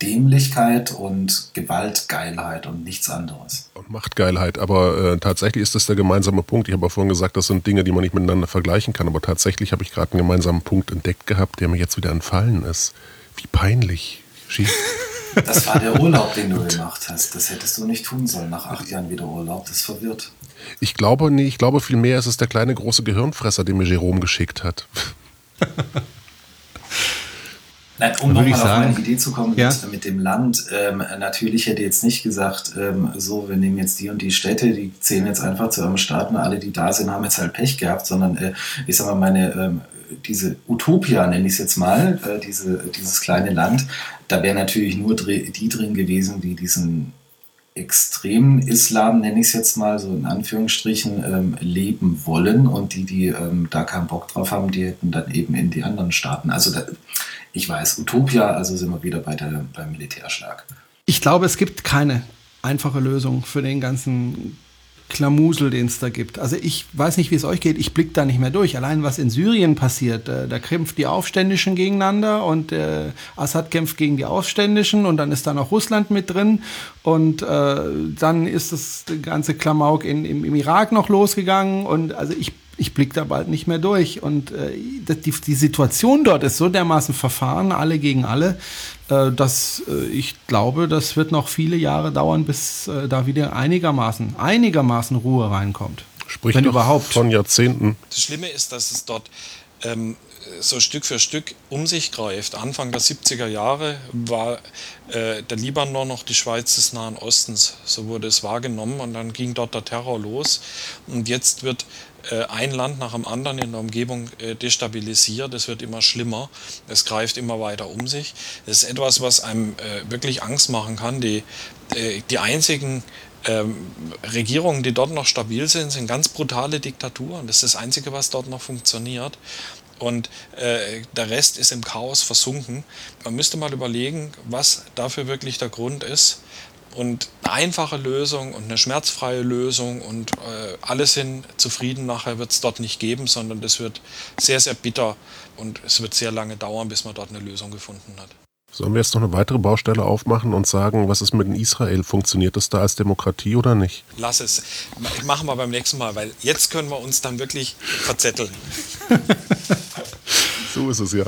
Dämlichkeit und Gewaltgeilheit und nichts anderes. Machtgeilheit, aber äh, tatsächlich ist das der gemeinsame Punkt. Ich habe ja vorhin gesagt, das sind Dinge, die man nicht miteinander vergleichen kann, aber tatsächlich habe ich gerade einen gemeinsamen Punkt entdeckt gehabt, der mir jetzt wieder entfallen ist. Wie peinlich. [LAUGHS] Das war der Urlaub, den du [LAUGHS] gemacht hast. Das hättest du nicht tun sollen. Nach acht Jahren wieder Urlaub. Das verwirrt. Ich glaube, nee, ich glaube vielmehr, es ist der kleine große Gehirnfresser, den mir Jerome geschickt hat. [LAUGHS] Nein, um nochmal auf meine Idee zu kommen ja. mit, mit, dem Land, ähm, natürlich hätte jetzt nicht gesagt, ähm, so, wir nehmen jetzt die und die Städte, die zählen jetzt einfach zu eurem Staat und alle, die da sind, haben jetzt halt Pech gehabt, sondern äh, ich sag mal, meine, ähm, diese Utopia, nenne ich es jetzt mal, äh, diese, dieses kleine Land, da wären natürlich nur die drin gewesen, die diesen extremen Islam, nenne ich es jetzt mal so in Anführungsstrichen, ähm, leben wollen und die, die ähm, da keinen Bock drauf haben, die hätten dann eben in die anderen Staaten. Also da, ich weiß, Utopia, also sind wir wieder bei der, beim Militärschlag. Ich glaube, es gibt keine einfache Lösung für den ganzen Klamusel, den es da gibt. Also ich weiß nicht, wie es euch geht, ich blicke da nicht mehr durch. Allein was in Syrien passiert, äh, da kämpfen die Aufständischen gegeneinander und äh, Assad kämpft gegen die Aufständischen und dann ist da noch Russland mit drin und äh, dann ist das ganze Klamauk in, im, im Irak noch losgegangen und also ich ich blicke da bald nicht mehr durch. Und äh, die, die, Situation dort ist so dermaßen verfahren, alle gegen alle, äh, dass äh, ich glaube, das wird noch viele Jahre dauern, bis äh, da wieder einigermaßen, einigermaßen Ruhe reinkommt. Spricht Wenn überhaupt. von Jahrzehnten. Das Schlimme ist, dass es dort ähm, so Stück für Stück um sich greift. Anfang der 70er Jahre war äh, der Libanon noch die Schweiz des Nahen Ostens. So wurde es wahrgenommen und dann ging dort der Terror los. Und jetzt wird äh, ein Land nach dem anderen in der Umgebung äh, destabilisiert. Es wird immer schlimmer. Es greift immer weiter um sich. Das ist etwas, was einem äh, wirklich Angst machen kann. Die, die einzigen ähm, Regierungen, die dort noch stabil sind, sind ganz brutale Diktaturen. Das ist das Einzige, was dort noch funktioniert. Und äh, der Rest ist im Chaos versunken. Man müsste mal überlegen, was dafür wirklich der Grund ist. Und eine einfache Lösung und eine schmerzfreie Lösung und äh, alle sind zufrieden nachher wird es dort nicht geben, sondern das wird sehr, sehr bitter und es wird sehr lange dauern, bis man dort eine Lösung gefunden hat. Sollen wir jetzt noch eine weitere Baustelle aufmachen und sagen, was ist mit Israel? Funktioniert das da als Demokratie oder nicht? Lass es. Machen wir beim nächsten Mal, weil jetzt können wir uns dann wirklich verzetteln. [LAUGHS] so ist es ja.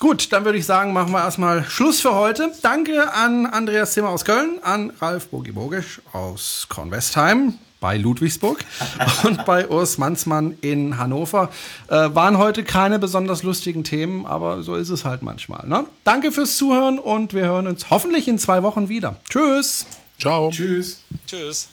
Gut, dann würde ich sagen, machen wir erstmal Schluss für heute. Danke an Andreas Zimmer aus Köln, an Ralf Bogi-Bogisch aus Kornwestheim bei Ludwigsburg [LAUGHS] und bei Urs Manzmann in Hannover. Äh, waren heute keine besonders lustigen Themen, aber so ist es halt manchmal. Ne? Danke fürs Zuhören und wir hören uns hoffentlich in zwei Wochen wieder. Tschüss. Ciao. Tschüss. Tschüss.